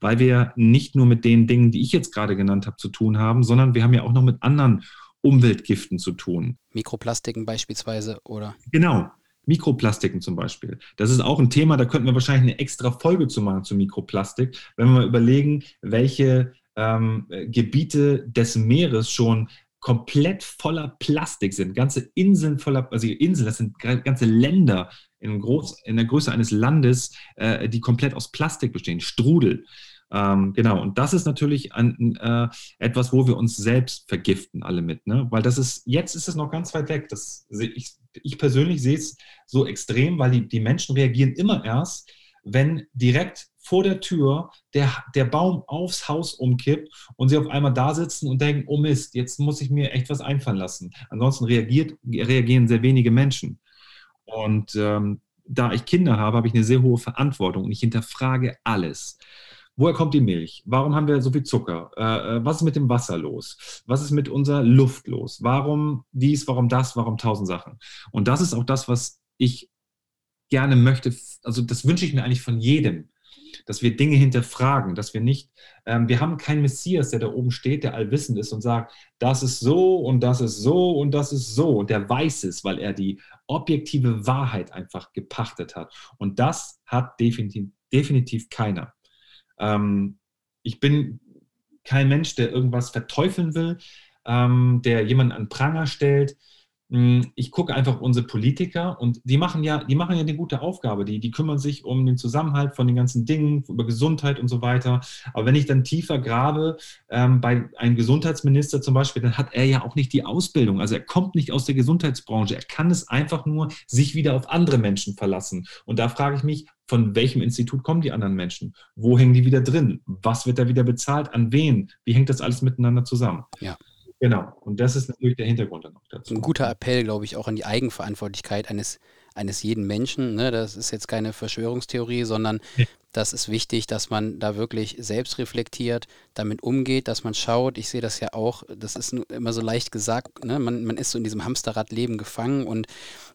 weil wir nicht nur mit den Dingen, die ich jetzt gerade genannt habe, zu tun haben, sondern wir haben ja auch noch mit anderen Umweltgiften zu tun. Mikroplastiken beispielsweise, oder? Genau. Mikroplastiken zum Beispiel. Das ist auch ein Thema, da könnten wir wahrscheinlich eine extra Folge zu machen zu Mikroplastik, wenn wir mal überlegen, welche ähm, Gebiete des Meeres schon komplett voller Plastik sind. Ganze Inseln voller, also Inseln, das sind ganze Länder in, Groß, in der Größe eines Landes, äh, die komplett aus Plastik bestehen. Strudel. Ähm, genau, und das ist natürlich ein, äh, etwas, wo wir uns selbst vergiften, alle mit, ne? Weil das ist, jetzt ist es noch ganz weit weg. Das, ich, ich persönlich sehe es so extrem, weil die, die Menschen reagieren immer erst, wenn direkt vor der Tür der, der Baum aufs Haus umkippt und sie auf einmal da sitzen und denken, oh Mist, jetzt muss ich mir echt was einfallen lassen. Ansonsten reagiert, reagieren sehr wenige Menschen. Und ähm, da ich Kinder habe, habe ich eine sehr hohe Verantwortung und ich hinterfrage alles. Woher kommt die Milch? Warum haben wir so viel Zucker? Äh, äh was ist mit dem Wasser los? Was ist mit unserer Luft los? Warum dies, warum das, warum tausend Sachen? Und das ist auch das, was ich gerne möchte. Also das wünsche ich mir eigentlich von jedem, dass wir Dinge hinterfragen, dass wir nicht, ähm, wir haben keinen Messias, der da oben steht, der allwissend ist und sagt, das ist so und das ist so und das ist so und der weiß es, weil er die objektive Wahrheit einfach gepachtet hat. Und das hat definitiv, definitiv keiner. Ähm, ich bin kein Mensch, der irgendwas verteufeln will, ähm, der jemanden an Pranger stellt, ich gucke einfach unsere Politiker und die machen ja, die machen ja eine gute Aufgabe. Die, die kümmern sich um den Zusammenhalt von den ganzen Dingen, über Gesundheit und so weiter. Aber wenn ich dann tiefer grabe, ähm, bei einem Gesundheitsminister zum Beispiel, dann hat er ja auch nicht die Ausbildung. Also er kommt nicht aus der Gesundheitsbranche. Er kann es einfach nur sich wieder auf andere Menschen verlassen. Und da frage ich mich, von welchem Institut kommen die anderen Menschen? Wo hängen die wieder drin? Was wird da wieder bezahlt? An wen? Wie hängt das alles miteinander zusammen? Ja. Genau, und das ist natürlich der Hintergrund dann auch dazu. Ein guter Appell, glaube ich, auch an die Eigenverantwortlichkeit eines, eines jeden Menschen. Ne? Das ist jetzt keine Verschwörungstheorie, sondern das ist wichtig, dass man da wirklich selbst reflektiert, damit umgeht, dass man schaut. Ich sehe das ja auch, das ist immer so leicht gesagt, ne? man, man ist so in diesem Hamsterradleben gefangen und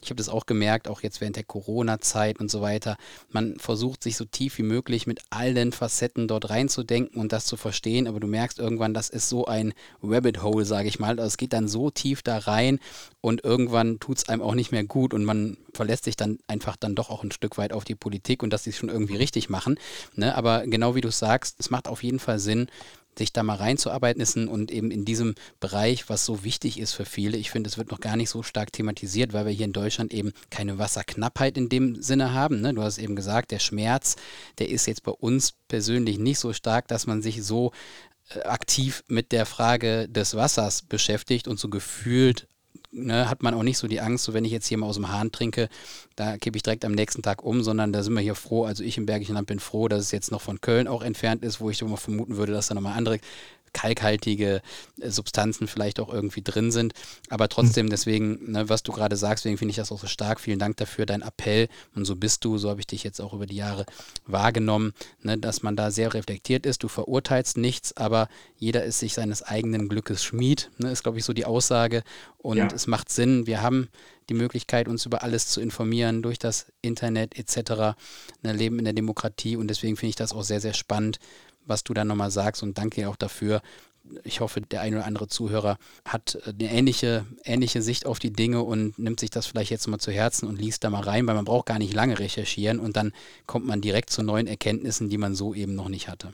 ich habe das auch gemerkt, auch jetzt während der Corona-Zeit und so weiter. Man versucht sich so tief wie möglich mit allen Facetten dort reinzudenken und das zu verstehen, aber du merkst irgendwann, das ist so ein Rabbit Hole, sage ich mal. Also es geht dann so tief da rein und irgendwann tut es einem auch nicht mehr gut und man verlässt sich dann einfach dann doch auch ein Stück weit auf die Politik und dass sie es schon irgendwie richtig machen machen. Ne? Aber genau wie du sagst, es macht auf jeden Fall Sinn, sich da mal reinzuarbeiten und eben in diesem Bereich, was so wichtig ist für viele. Ich finde, es wird noch gar nicht so stark thematisiert, weil wir hier in Deutschland eben keine Wasserknappheit in dem Sinne haben. Ne? Du hast eben gesagt, der Schmerz, der ist jetzt bei uns persönlich nicht so stark, dass man sich so äh, aktiv mit der Frage des Wassers beschäftigt und so gefühlt ne, hat man auch nicht so die Angst, so wenn ich jetzt hier mal aus dem Hahn trinke, da kippe ich direkt am nächsten Tag um, sondern da sind wir hier froh, also ich im Bergischen Land bin froh, dass es jetzt noch von Köln auch entfernt ist, wo ich immer vermuten würde, dass da nochmal andere kalkhaltige äh, Substanzen vielleicht auch irgendwie drin sind. Aber trotzdem, deswegen, ne, was du gerade sagst, deswegen finde ich das auch so stark. Vielen Dank dafür, dein Appell. Und so bist du, so habe ich dich jetzt auch über die Jahre wahrgenommen, ne, dass man da sehr reflektiert ist. Du verurteilst nichts, aber jeder ist sich seines eigenen Glückes Schmied, ne, ist, glaube ich, so die Aussage. Und ja. es macht Sinn. Wir haben die Möglichkeit, uns über alles zu informieren durch das Internet etc. Ne, leben in der Demokratie und deswegen finde ich das auch sehr, sehr spannend, was du da nochmal sagst und danke auch dafür. Ich hoffe, der ein oder andere Zuhörer hat äh, eine ähnliche, ähnliche Sicht auf die Dinge und nimmt sich das vielleicht jetzt mal zu Herzen und liest da mal rein, weil man braucht gar nicht lange recherchieren und dann kommt man direkt zu neuen Erkenntnissen, die man so eben noch nicht hatte.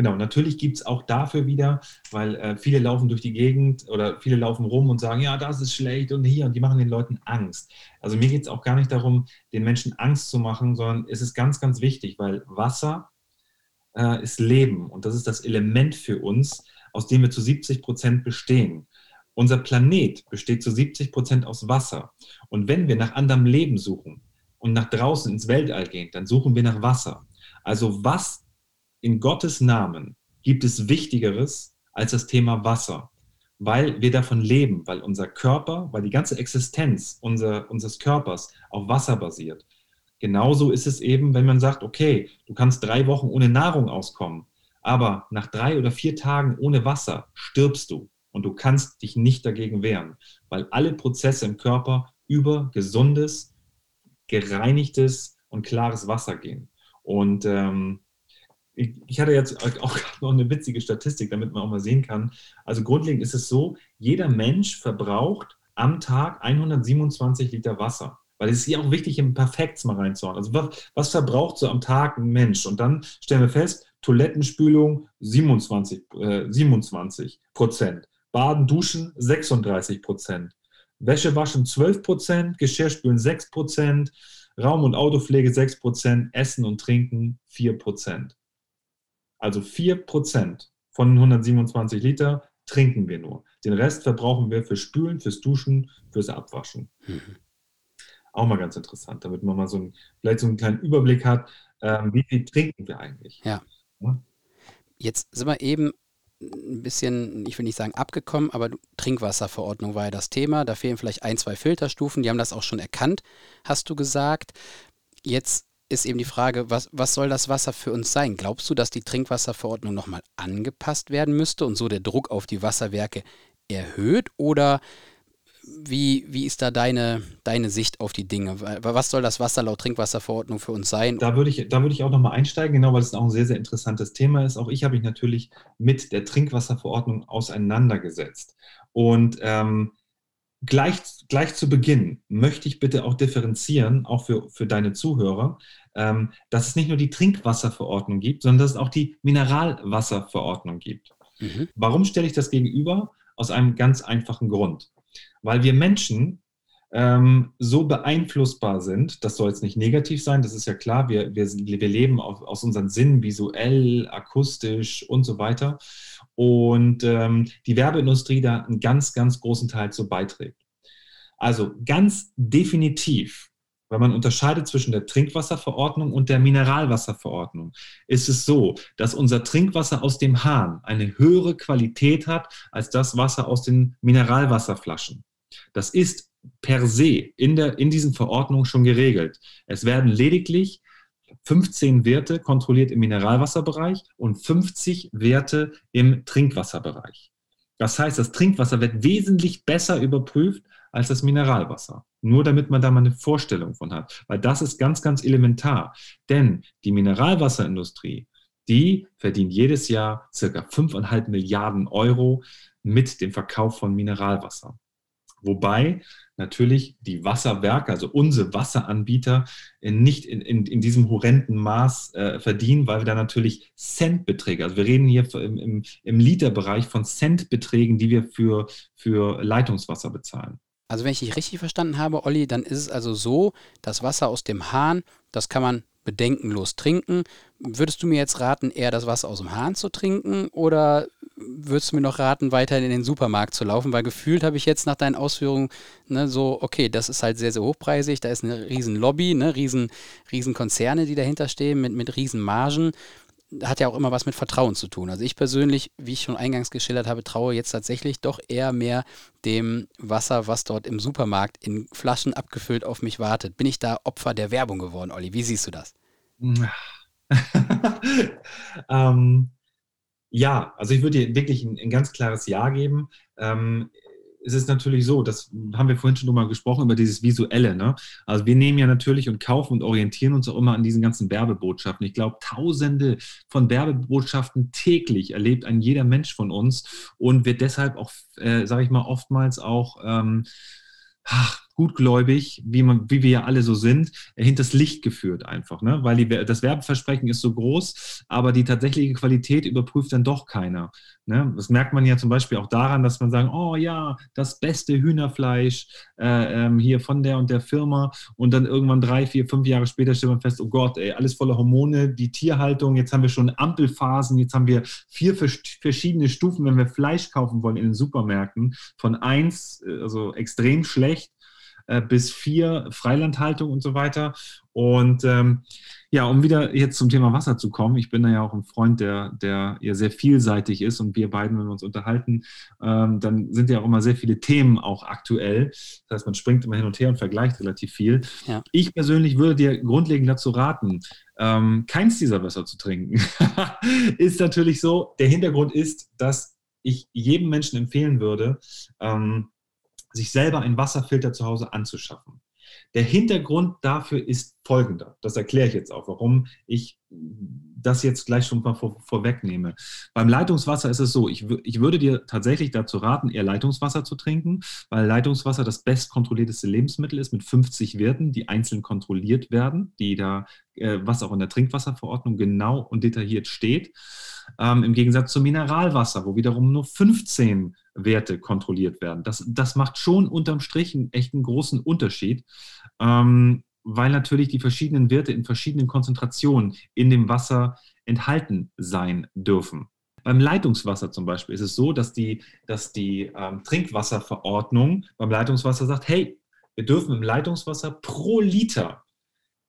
Genau, natürlich gibt es auch dafür wieder, weil äh, viele laufen durch die Gegend oder viele laufen rum und sagen, ja, das ist schlecht und hier und die machen den Leuten Angst. Also mir geht es auch gar nicht darum, den Menschen Angst zu machen, sondern es ist ganz, ganz wichtig, weil Wasser äh, ist Leben und das ist das Element für uns, aus dem wir zu 70 Prozent bestehen. Unser Planet besteht zu 70 Prozent aus Wasser. Und wenn wir nach anderem Leben suchen und nach draußen ins Weltall gehen, dann suchen wir nach Wasser. Also was in Gottes Namen gibt es Wichtigeres als das Thema Wasser? Weil wir davon leben, weil unser Körper, weil die ganze Existenz unser, unseres Körpers auf Wasser basiert. Genauso ist es eben, wenn man sagt, okay, du kannst drei Wochen ohne Nahrung auskommen, aber nach drei oder vier Tagen ohne Wasser stirbst du. Und du kannst dich nicht dagegen wehren, weil alle Prozesse im Körper über gesundes, gereinigtes und klares Wasser gehen. Und ähm, ich, hatte jetzt auch noch eine witzige Statistik, damit man auch mal sehen kann. Also grundlegend ist es so, jeder Mensch verbraucht am Tag 127 Liter Wasser. Weil es ist hier auch wichtig, im Perfekts mal reinzuhauen. Also was, was verbraucht so am Tag ein Mensch? Und dann stellen wir fest, Toilettenspülung 27, äh, 27 Prozent, Baden, Duschen 36 Prozent, Wäsche waschen 12 Prozent, Geschirrspülen 6 Prozent, Raum- und Autopflege 6 Prozent, Essen und Trinken 4 Prozent. Also 4 Prozent von 127 Liter trinken wir nur. Den Rest verbrauchen wir für Spülen, fürs Duschen, fürs Abwaschen. Mhm. Auch mal ganz interessant, damit man mal so ein, vielleicht so einen kleinen Überblick hat, ähm, wie viel trinken wir eigentlich. Ja. ja. Jetzt sind wir eben ein bisschen, ich will nicht sagen abgekommen, aber Trinkwasserverordnung war ja das Thema. Da fehlen vielleicht ein, zwei Filterstufen. Die haben das auch schon erkannt, hast du gesagt. Jetzt ist eben die Frage, was, was soll das Wasser für uns sein? Glaubst du, dass die Trinkwasserverordnung nochmal angepasst werden müsste und so der Druck auf die Wasserwerke erhöht? Oder wie, wie ist da deine, deine Sicht auf die Dinge? Was soll das Wasser laut Trinkwasserverordnung für uns sein? Da würde ich, da würde ich auch nochmal einsteigen, genau, weil es auch ein sehr, sehr interessantes Thema ist. Auch ich habe mich natürlich mit der Trinkwasserverordnung auseinandergesetzt. Und ähm, gleich, gleich zu Beginn möchte ich bitte auch differenzieren, auch für, für deine Zuhörer, ähm, dass es nicht nur die Trinkwasserverordnung gibt, sondern dass es auch die Mineralwasserverordnung gibt. Mhm. Warum stelle ich das gegenüber? Aus einem ganz einfachen Grund weil wir Menschen ähm, so beeinflussbar sind, das soll jetzt nicht negativ sein, das ist ja klar, wir, wir, wir leben auf, aus unseren Sinnen visuell, akustisch und so weiter. Und ähm, die Werbeindustrie da einen ganz, ganz großen Teil zu beiträgt. Also ganz definitiv, wenn man unterscheidet zwischen der Trinkwasserverordnung und der Mineralwasserverordnung, ist es so, dass unser Trinkwasser aus dem Hahn eine höhere Qualität hat als das Wasser aus den Mineralwasserflaschen. Das ist per se in, der, in diesen Verordnungen schon geregelt. Es werden lediglich 15 Werte kontrolliert im Mineralwasserbereich und 50 Werte im Trinkwasserbereich. Das heißt, das Trinkwasser wird wesentlich besser überprüft als das Mineralwasser. Nur damit man da mal eine Vorstellung von hat. Weil das ist ganz, ganz elementar. Denn die Mineralwasserindustrie, die verdient jedes Jahr circa 5,5 Milliarden Euro mit dem Verkauf von Mineralwasser. Wobei natürlich die Wasserwerke, also unsere Wasseranbieter, nicht in, in, in diesem horrenden Maß äh, verdienen, weil wir da natürlich Centbeträge, also wir reden hier im, im, im Literbereich von Centbeträgen, die wir für, für Leitungswasser bezahlen. Also wenn ich dich richtig verstanden habe, Olli, dann ist es also so, das Wasser aus dem Hahn, das kann man bedenkenlos trinken. Würdest du mir jetzt raten, eher das Wasser aus dem Hahn zu trinken oder würdest du mir noch raten, weiterhin in den Supermarkt zu laufen? Weil gefühlt habe ich jetzt nach deinen Ausführungen ne, so, okay, das ist halt sehr, sehr hochpreisig, da ist eine riesen Lobby, ne, riesen, riesen Konzerne, die dahinter stehen mit, mit riesen Margen. Hat ja auch immer was mit Vertrauen zu tun. Also ich persönlich, wie ich schon eingangs geschildert habe, traue jetzt tatsächlich doch eher mehr dem Wasser, was dort im Supermarkt in Flaschen abgefüllt auf mich wartet. Bin ich da Opfer der Werbung geworden, Olli? Wie siehst du das? ähm, ja, also ich würde dir wirklich ein, ein ganz klares Ja geben. Ähm, es ist natürlich so, das haben wir vorhin schon mal gesprochen, über dieses Visuelle. Ne? Also wir nehmen ja natürlich und kaufen und orientieren uns auch immer an diesen ganzen Werbebotschaften. Ich glaube, tausende von Werbebotschaften täglich erlebt ein jeder Mensch von uns und wird deshalb auch, äh, sage ich mal, oftmals auch ähm, ach, gutgläubig, wie, man, wie wir ja alle so sind, hinters Licht geführt einfach. Ne? Weil die, das Werbeversprechen ist so groß, aber die tatsächliche Qualität überprüft dann doch keiner. Ne? Das merkt man ja zum Beispiel auch daran, dass man sagt, oh ja, das beste Hühnerfleisch äh, ähm, hier von der und der Firma und dann irgendwann drei, vier, fünf Jahre später stellt man fest, oh Gott, ey, alles voller Hormone, die Tierhaltung, jetzt haben wir schon Ampelphasen, jetzt haben wir vier verschiedene Stufen, wenn wir Fleisch kaufen wollen in den Supermärkten, von eins, äh, also extrem schlecht, äh, bis vier Freilandhaltung und so weiter. Und ähm, ja, um wieder jetzt zum Thema Wasser zu kommen, ich bin da ja auch ein Freund, der, der ja sehr vielseitig ist und wir beiden, wenn wir uns unterhalten, ähm, dann sind ja auch immer sehr viele Themen auch aktuell. Das heißt, man springt immer hin und her und vergleicht relativ viel. Ja. Ich persönlich würde dir grundlegend dazu raten, ähm, keins dieser Wasser zu trinken. ist natürlich so, der Hintergrund ist, dass ich jedem Menschen empfehlen würde, ähm, sich selber einen Wasserfilter zu Hause anzuschaffen. Der Hintergrund dafür ist folgender. Das erkläre ich jetzt auch, warum ich das jetzt gleich schon mal vor, vorwegnehme. Beim Leitungswasser ist es so, ich, ich würde dir tatsächlich dazu raten, eher Leitungswasser zu trinken, weil Leitungswasser das bestkontrollierteste Lebensmittel ist mit 50 Werten, die einzeln kontrolliert werden, die da, äh, was auch in der Trinkwasserverordnung genau und detailliert steht. Ähm, Im Gegensatz zum Mineralwasser, wo wiederum nur 15 Werte kontrolliert werden. Das, das macht schon unterm Strich einen echten großen Unterschied. Ähm, weil natürlich die verschiedenen Werte in verschiedenen Konzentrationen in dem Wasser enthalten sein dürfen. Beim Leitungswasser zum Beispiel ist es so, dass die, dass die ähm, Trinkwasserverordnung beim Leitungswasser sagt, hey, wir dürfen im Leitungswasser pro Liter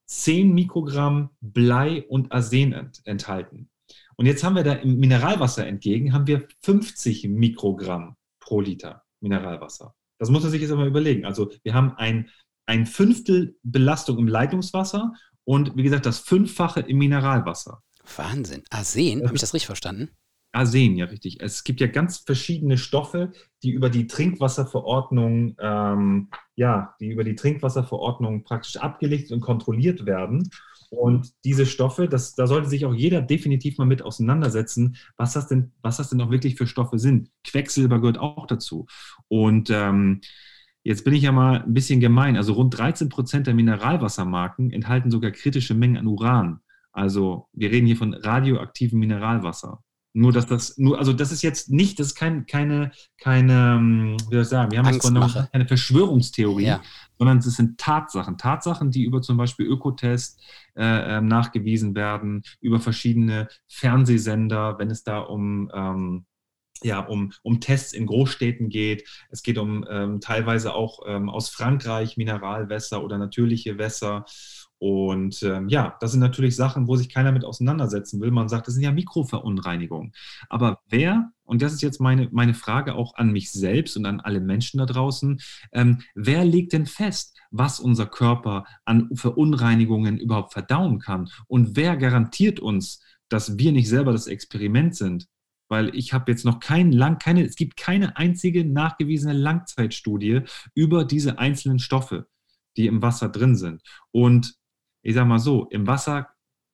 10 Mikrogramm Blei und Arsen ent enthalten. Und jetzt haben wir da im Mineralwasser entgegen, haben wir 50 Mikrogramm pro Liter Mineralwasser. Das muss man sich jetzt einmal überlegen. Also wir haben ein ein Fünftel Belastung im Leitungswasser und wie gesagt das Fünffache im Mineralwasser. Wahnsinn. Arsen, habe ich das richtig verstanden? Arsen, ja, richtig. Es gibt ja ganz verschiedene Stoffe, die über die Trinkwasserverordnung, ähm, ja, die über die Trinkwasserverordnung praktisch abgelegt und kontrolliert werden. Und diese Stoffe, das, da sollte sich auch jeder definitiv mal mit auseinandersetzen, was das denn, was das denn auch wirklich für Stoffe sind. Quecksilber gehört auch dazu. Und ähm, Jetzt bin ich ja mal ein bisschen gemein. Also rund 13 Prozent der Mineralwassermarken enthalten sogar kritische Mengen an Uran. Also wir reden hier von radioaktivem Mineralwasser. Nur, dass das, nur, also das ist jetzt nicht, das ist kein, keine, keine, ähm, wie soll ich sagen, wir haben jetzt noch keine Verschwörungstheorie, ja. sondern es sind Tatsachen. Tatsachen, die über zum Beispiel Ökotest äh, ähm, nachgewiesen werden, über verschiedene Fernsehsender, wenn es da um ähm, ja, um, um Tests in Großstädten geht. Es geht um ähm, teilweise auch ähm, aus Frankreich Mineralwässer oder natürliche Wässer. Und ähm, ja, das sind natürlich Sachen, wo sich keiner mit auseinandersetzen will. Man sagt, das sind ja Mikroverunreinigungen. Aber wer, und das ist jetzt meine, meine Frage auch an mich selbst und an alle Menschen da draußen, ähm, wer legt denn fest, was unser Körper an Verunreinigungen überhaupt verdauen kann? Und wer garantiert uns, dass wir nicht selber das Experiment sind? Weil ich habe jetzt noch kein lang, keine, es gibt keine einzige nachgewiesene Langzeitstudie über diese einzelnen Stoffe, die im Wasser drin sind. Und ich sage mal so, im Wasser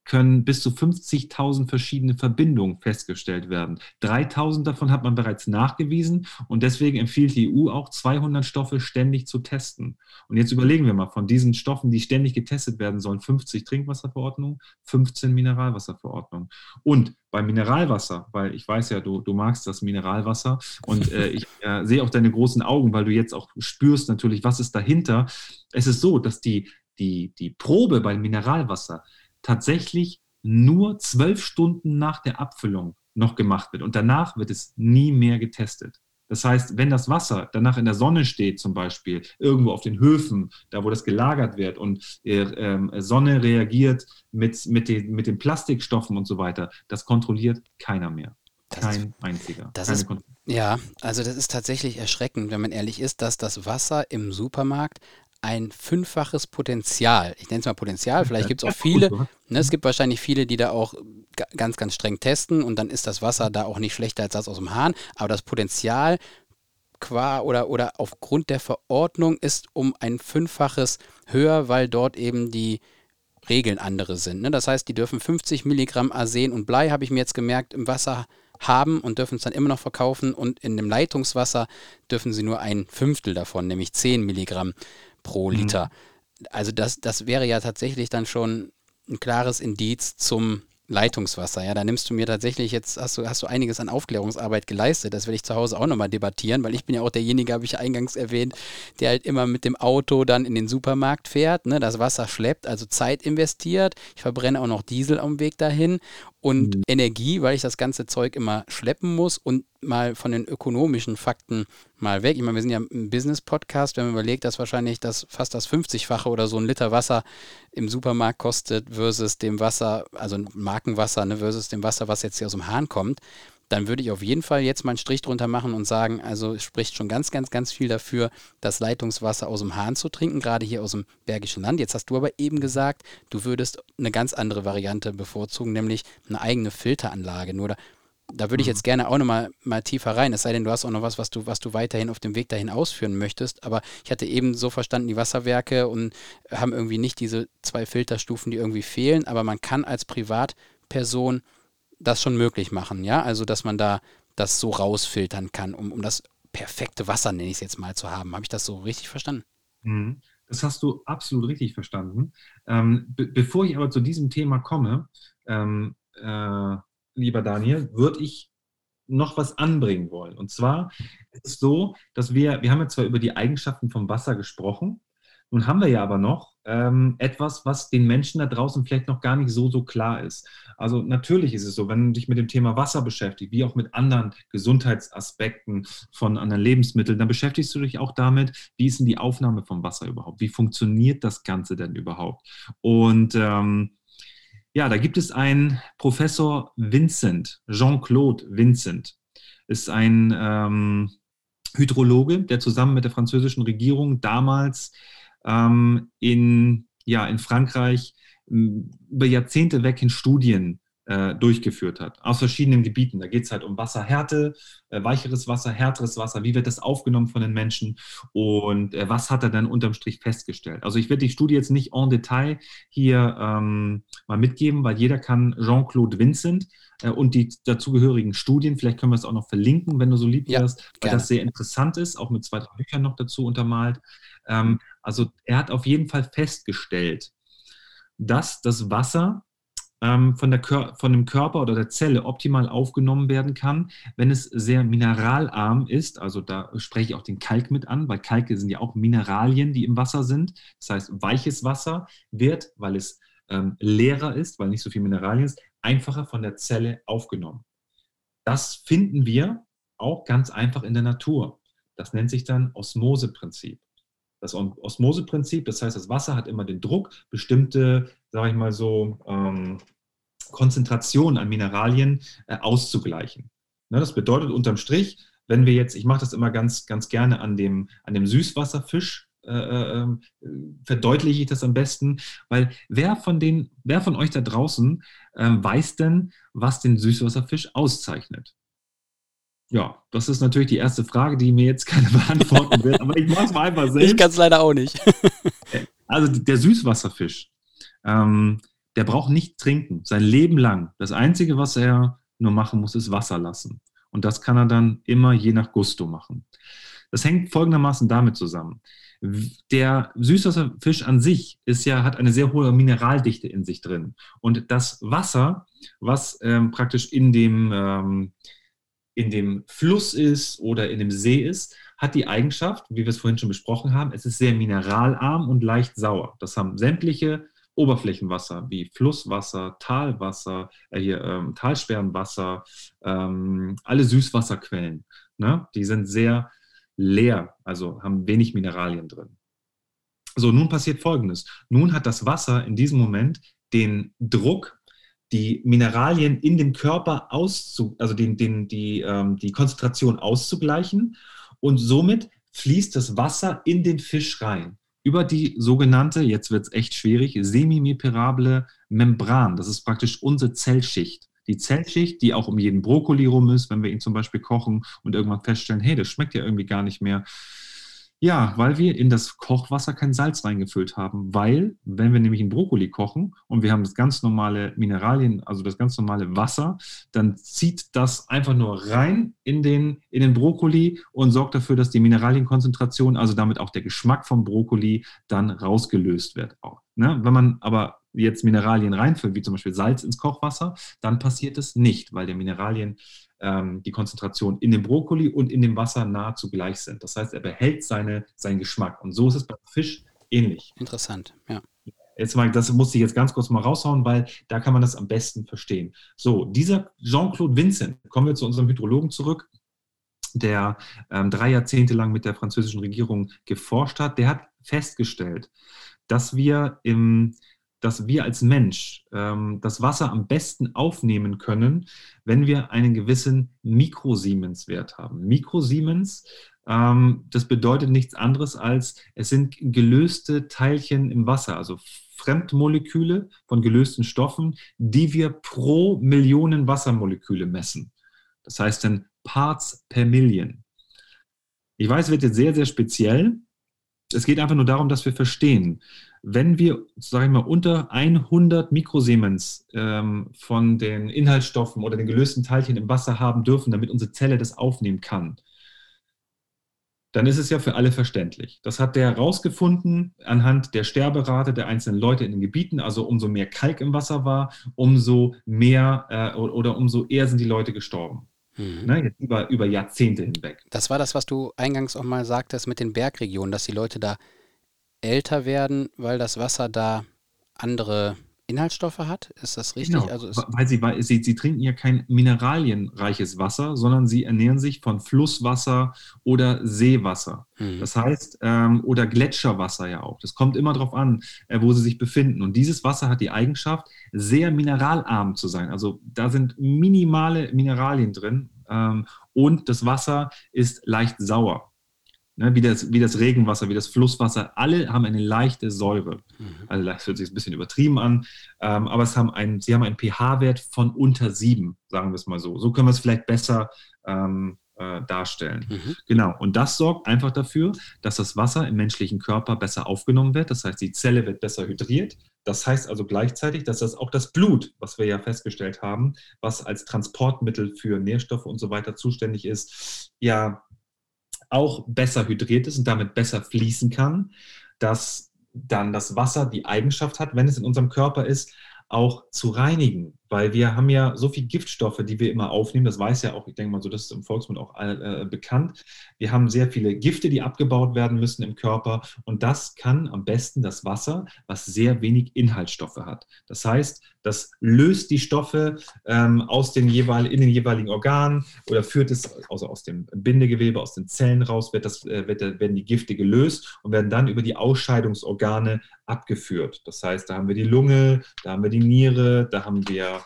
können bis zu 50.000 verschiedene Verbindungen festgestellt werden. 3.000 davon hat man bereits nachgewiesen und deswegen empfiehlt die EU auch 200 Stoffe ständig zu testen. Und jetzt überlegen wir mal, von diesen Stoffen, die ständig getestet werden sollen, 50 Trinkwasserverordnungen, 15 Mineralwasserverordnungen. Und beim Mineralwasser, weil ich weiß ja, du, du magst das Mineralwasser und äh, ich äh, sehe auch deine großen Augen, weil du jetzt auch spürst natürlich, was ist dahinter. Es ist so, dass die, die, die Probe beim Mineralwasser tatsächlich nur zwölf Stunden nach der Abfüllung noch gemacht wird und danach wird es nie mehr getestet. Das heißt, wenn das Wasser danach in der Sonne steht, zum Beispiel irgendwo auf den Höfen, da wo das gelagert wird und äh, äh, Sonne reagiert mit, mit, den, mit den Plastikstoffen und so weiter, das kontrolliert keiner mehr. Das Kein ist, einziger. Das ist, ja, also das ist tatsächlich erschreckend, wenn man ehrlich ist, dass das Wasser im Supermarkt ein fünffaches Potenzial. Ich nenne es mal Potenzial, vielleicht gibt es auch viele. Ne, es gibt wahrscheinlich viele, die da auch ganz, ganz streng testen und dann ist das Wasser da auch nicht schlechter als das aus dem Hahn. Aber das Potenzial qua oder, oder aufgrund der Verordnung ist um ein Fünffaches höher, weil dort eben die Regeln andere sind. Ne? Das heißt, die dürfen 50 Milligramm Arsen und Blei, habe ich mir jetzt gemerkt, im Wasser haben und dürfen es dann immer noch verkaufen und in dem Leitungswasser dürfen sie nur ein Fünftel davon, nämlich 10 Milligramm pro mhm. Liter. Mhm. Also das, das wäre ja tatsächlich dann schon ein klares Indiz zum Leitungswasser. Ja, da nimmst du mir tatsächlich jetzt, hast du, hast du einiges an Aufklärungsarbeit geleistet. Das werde ich zu Hause auch nochmal debattieren, weil ich bin ja auch derjenige, habe ich eingangs erwähnt, der halt immer mit dem Auto dann in den Supermarkt fährt, ne, das Wasser schleppt, also Zeit investiert. Ich verbrenne auch noch Diesel am Weg dahin und mhm. Energie, weil ich das ganze Zeug immer schleppen muss und mal von den ökonomischen Fakten mal weg. Ich meine, wir sind ja im Business-Podcast, wenn man überlegt, dass wahrscheinlich das fast das 50-fache oder so ein Liter Wasser im Supermarkt kostet versus dem Wasser, also Markenwasser, ne, versus dem Wasser, was jetzt hier aus dem Hahn kommt dann würde ich auf jeden Fall jetzt mal einen Strich drunter machen und sagen, also es spricht schon ganz, ganz, ganz viel dafür, das Leitungswasser aus dem Hahn zu trinken, gerade hier aus dem Bergischen Land. Jetzt hast du aber eben gesagt, du würdest eine ganz andere Variante bevorzugen, nämlich eine eigene Filteranlage. Nur da da würde ich jetzt mhm. gerne auch nochmal mal tiefer rein, es sei denn, du hast auch noch was, was du, was du weiterhin auf dem Weg dahin ausführen möchtest. Aber ich hatte eben so verstanden, die Wasserwerke und haben irgendwie nicht diese zwei Filterstufen, die irgendwie fehlen, aber man kann als Privatperson das schon möglich machen, ja? Also, dass man da das so rausfiltern kann, um, um das perfekte Wasser, nenne ich es jetzt mal, zu haben. Habe ich das so richtig verstanden? Mhm. Das hast du absolut richtig verstanden. Ähm, be bevor ich aber zu diesem Thema komme, ähm, äh, lieber Daniel, würde ich noch was anbringen wollen. Und zwar ist es so, dass wir, wir haben ja zwar über die Eigenschaften vom Wasser gesprochen, nun haben wir ja aber noch ähm, etwas, was den Menschen da draußen vielleicht noch gar nicht so, so klar ist. Also natürlich ist es so, wenn du dich mit dem Thema Wasser beschäftigst, wie auch mit anderen Gesundheitsaspekten von anderen Lebensmitteln, dann beschäftigst du dich auch damit, wie ist denn die Aufnahme vom Wasser überhaupt? Wie funktioniert das Ganze denn überhaupt? Und ähm, ja, da gibt es einen Professor Vincent, Jean-Claude Vincent, ist ein ähm, Hydrologe, der zusammen mit der französischen Regierung damals ähm, in, ja, in Frankreich über Jahrzehnte weg in Studien äh, durchgeführt hat, aus verschiedenen Gebieten. Da geht es halt um Wasserhärte, äh, weicheres Wasser, härteres Wasser, wie wird das aufgenommen von den Menschen und äh, was hat er dann unterm Strich festgestellt. Also ich werde die Studie jetzt nicht en Detail hier ähm, mal mitgeben, weil jeder kann Jean-Claude Vincent äh, und die dazugehörigen Studien, vielleicht können wir es auch noch verlinken, wenn du so lieb wärst, ja, weil das sehr interessant ist, auch mit zwei, drei Büchern noch dazu untermalt. Ähm, also er hat auf jeden Fall festgestellt, dass das Wasser ähm, von, der von dem Körper oder der Zelle optimal aufgenommen werden kann, wenn es sehr mineralarm ist. Also da spreche ich auch den Kalk mit an, weil Kalke sind ja auch Mineralien, die im Wasser sind. Das heißt, weiches Wasser wird, weil es ähm, leerer ist, weil nicht so viel Mineralien ist, einfacher von der Zelle aufgenommen. Das finden wir auch ganz einfach in der Natur. Das nennt sich dann Osmoseprinzip das Osmoseprinzip, das heißt, das Wasser hat immer den Druck, bestimmte, sage ich mal so, ähm, Konzentrationen an Mineralien äh, auszugleichen. Ne, das bedeutet unterm Strich, wenn wir jetzt, ich mache das immer ganz, ganz gerne an dem, an dem Süßwasserfisch, äh, äh, ähm, verdeutliche ich das am besten, weil wer von, den, wer von euch da draußen äh, weiß denn, was den Süßwasserfisch auszeichnet? Ja, das ist natürlich die erste Frage, die mir jetzt keine beantworten wird, aber ich mache es mal einfach selbst. Ich kann es leider auch nicht. also der Süßwasserfisch, ähm, der braucht nicht trinken, sein Leben lang. Das Einzige, was er nur machen muss, ist Wasser lassen. Und das kann er dann immer je nach Gusto machen. Das hängt folgendermaßen damit zusammen. Der Süßwasserfisch an sich ist ja, hat eine sehr hohe Mineraldichte in sich drin. Und das Wasser, was ähm, praktisch in dem, ähm, in dem Fluss ist oder in dem See ist, hat die Eigenschaft, wie wir es vorhin schon besprochen haben, es ist sehr mineralarm und leicht sauer. Das haben sämtliche Oberflächenwasser wie Flusswasser, Talwasser, äh hier, ähm, Talsperrenwasser, ähm, alle Süßwasserquellen. Ne? Die sind sehr leer, also haben wenig Mineralien drin. So, nun passiert Folgendes. Nun hat das Wasser in diesem Moment den Druck die Mineralien in dem Körper auszu, also den, den, die, ähm, die Konzentration auszugleichen und somit fließt das Wasser in den Fisch rein. Über die sogenannte, jetzt wird es echt schwierig, semimeperable Membran. Das ist praktisch unsere Zellschicht. Die Zellschicht, die auch um jeden Brokkoli rum ist, wenn wir ihn zum Beispiel kochen und irgendwann feststellen, hey, das schmeckt ja irgendwie gar nicht mehr ja, weil wir in das Kochwasser kein Salz reingefüllt haben. Weil, wenn wir nämlich einen Brokkoli kochen und wir haben das ganz normale Mineralien, also das ganz normale Wasser, dann zieht das einfach nur rein in den, in den Brokkoli und sorgt dafür, dass die Mineralienkonzentration, also damit auch der Geschmack vom Brokkoli, dann rausgelöst wird. Auch, ne? Wenn man aber jetzt Mineralien reinfüllt, wie zum Beispiel Salz ins Kochwasser, dann passiert es nicht, weil der Mineralien ähm, die Konzentration in dem Brokkoli und in dem Wasser nahezu gleich sind. Das heißt, er behält seine, seinen Geschmack. Und so ist es beim Fisch ähnlich. Interessant, ja. Jetzt mal, das musste ich jetzt ganz kurz mal raushauen, weil da kann man das am besten verstehen. So, dieser Jean-Claude Vincent, kommen wir zu unserem Hydrologen zurück, der ähm, drei Jahrzehnte lang mit der französischen Regierung geforscht hat, der hat festgestellt, dass wir im dass wir als Mensch ähm, das Wasser am besten aufnehmen können, wenn wir einen gewissen Mikrosiemens-Wert haben. Mikrosiemens, ähm, das bedeutet nichts anderes als, es sind gelöste Teilchen im Wasser, also Fremdmoleküle von gelösten Stoffen, die wir pro Millionen Wassermoleküle messen. Das heißt dann Parts per Million. Ich weiß, es wird jetzt sehr, sehr speziell. Es geht einfach nur darum, dass wir verstehen, wenn wir, sage ich mal, unter 100 Mikrosiemens ähm, von den Inhaltsstoffen oder den gelösten Teilchen im Wasser haben dürfen, damit unsere Zelle das aufnehmen kann, dann ist es ja für alle verständlich. Das hat der herausgefunden anhand der Sterberate der einzelnen Leute in den Gebieten. Also umso mehr Kalk im Wasser war, umso mehr äh, oder umso eher sind die Leute gestorben. Mhm. Ne, jetzt über, über Jahrzehnte hinweg. Das war das, was du eingangs auch mal sagtest mit den Bergregionen, dass die Leute da älter werden, weil das Wasser da andere Inhaltsstoffe hat? Ist das richtig? Genau, also weil, sie, weil sie, sie trinken ja kein mineralienreiches Wasser, sondern sie ernähren sich von Flusswasser oder Seewasser. Mhm. Das heißt, ähm, oder Gletscherwasser ja auch. Das kommt immer darauf an, äh, wo sie sich befinden. Und dieses Wasser hat die Eigenschaft, sehr mineralarm zu sein. Also da sind minimale Mineralien drin ähm, und das Wasser ist leicht sauer ne, wie, das, wie das Regenwasser, wie das Flusswasser, alle haben eine leichte Säure. Mhm. Also das hört sich ein bisschen übertrieben an, ähm, aber es haben ein, sie haben einen pH-Wert von unter sieben, sagen wir es mal so. So können wir es vielleicht besser ähm, äh, darstellen. Mhm. Genau, und das sorgt einfach dafür, dass das Wasser im menschlichen Körper besser aufgenommen wird. Das heißt, die Zelle wird besser hydriert. Das heißt also gleichzeitig, dass das auch das Blut, was wir ja festgestellt haben, was als Transportmittel für Nährstoffe und so weiter zuständig ist, ja auch besser hydriert ist und damit besser fließen kann, dass dann das Wasser die Eigenschaft hat, wenn es in unserem Körper ist, auch zu reinigen weil wir haben ja so viele Giftstoffe, die wir immer aufnehmen. Das weiß ja auch, ich denke mal so, das ist im Volksmund auch äh, bekannt. Wir haben sehr viele Gifte, die abgebaut werden müssen im Körper. Und das kann am besten das Wasser, was sehr wenig Inhaltsstoffe hat. Das heißt, das löst die Stoffe ähm, aus den jeweil, in den jeweiligen Organen oder führt es also aus dem Bindegewebe, aus den Zellen raus, wird das, äh, wird, werden die Gifte gelöst und werden dann über die Ausscheidungsorgane abgeführt. Das heißt, da haben wir die Lunge, da haben wir die Niere, da haben wir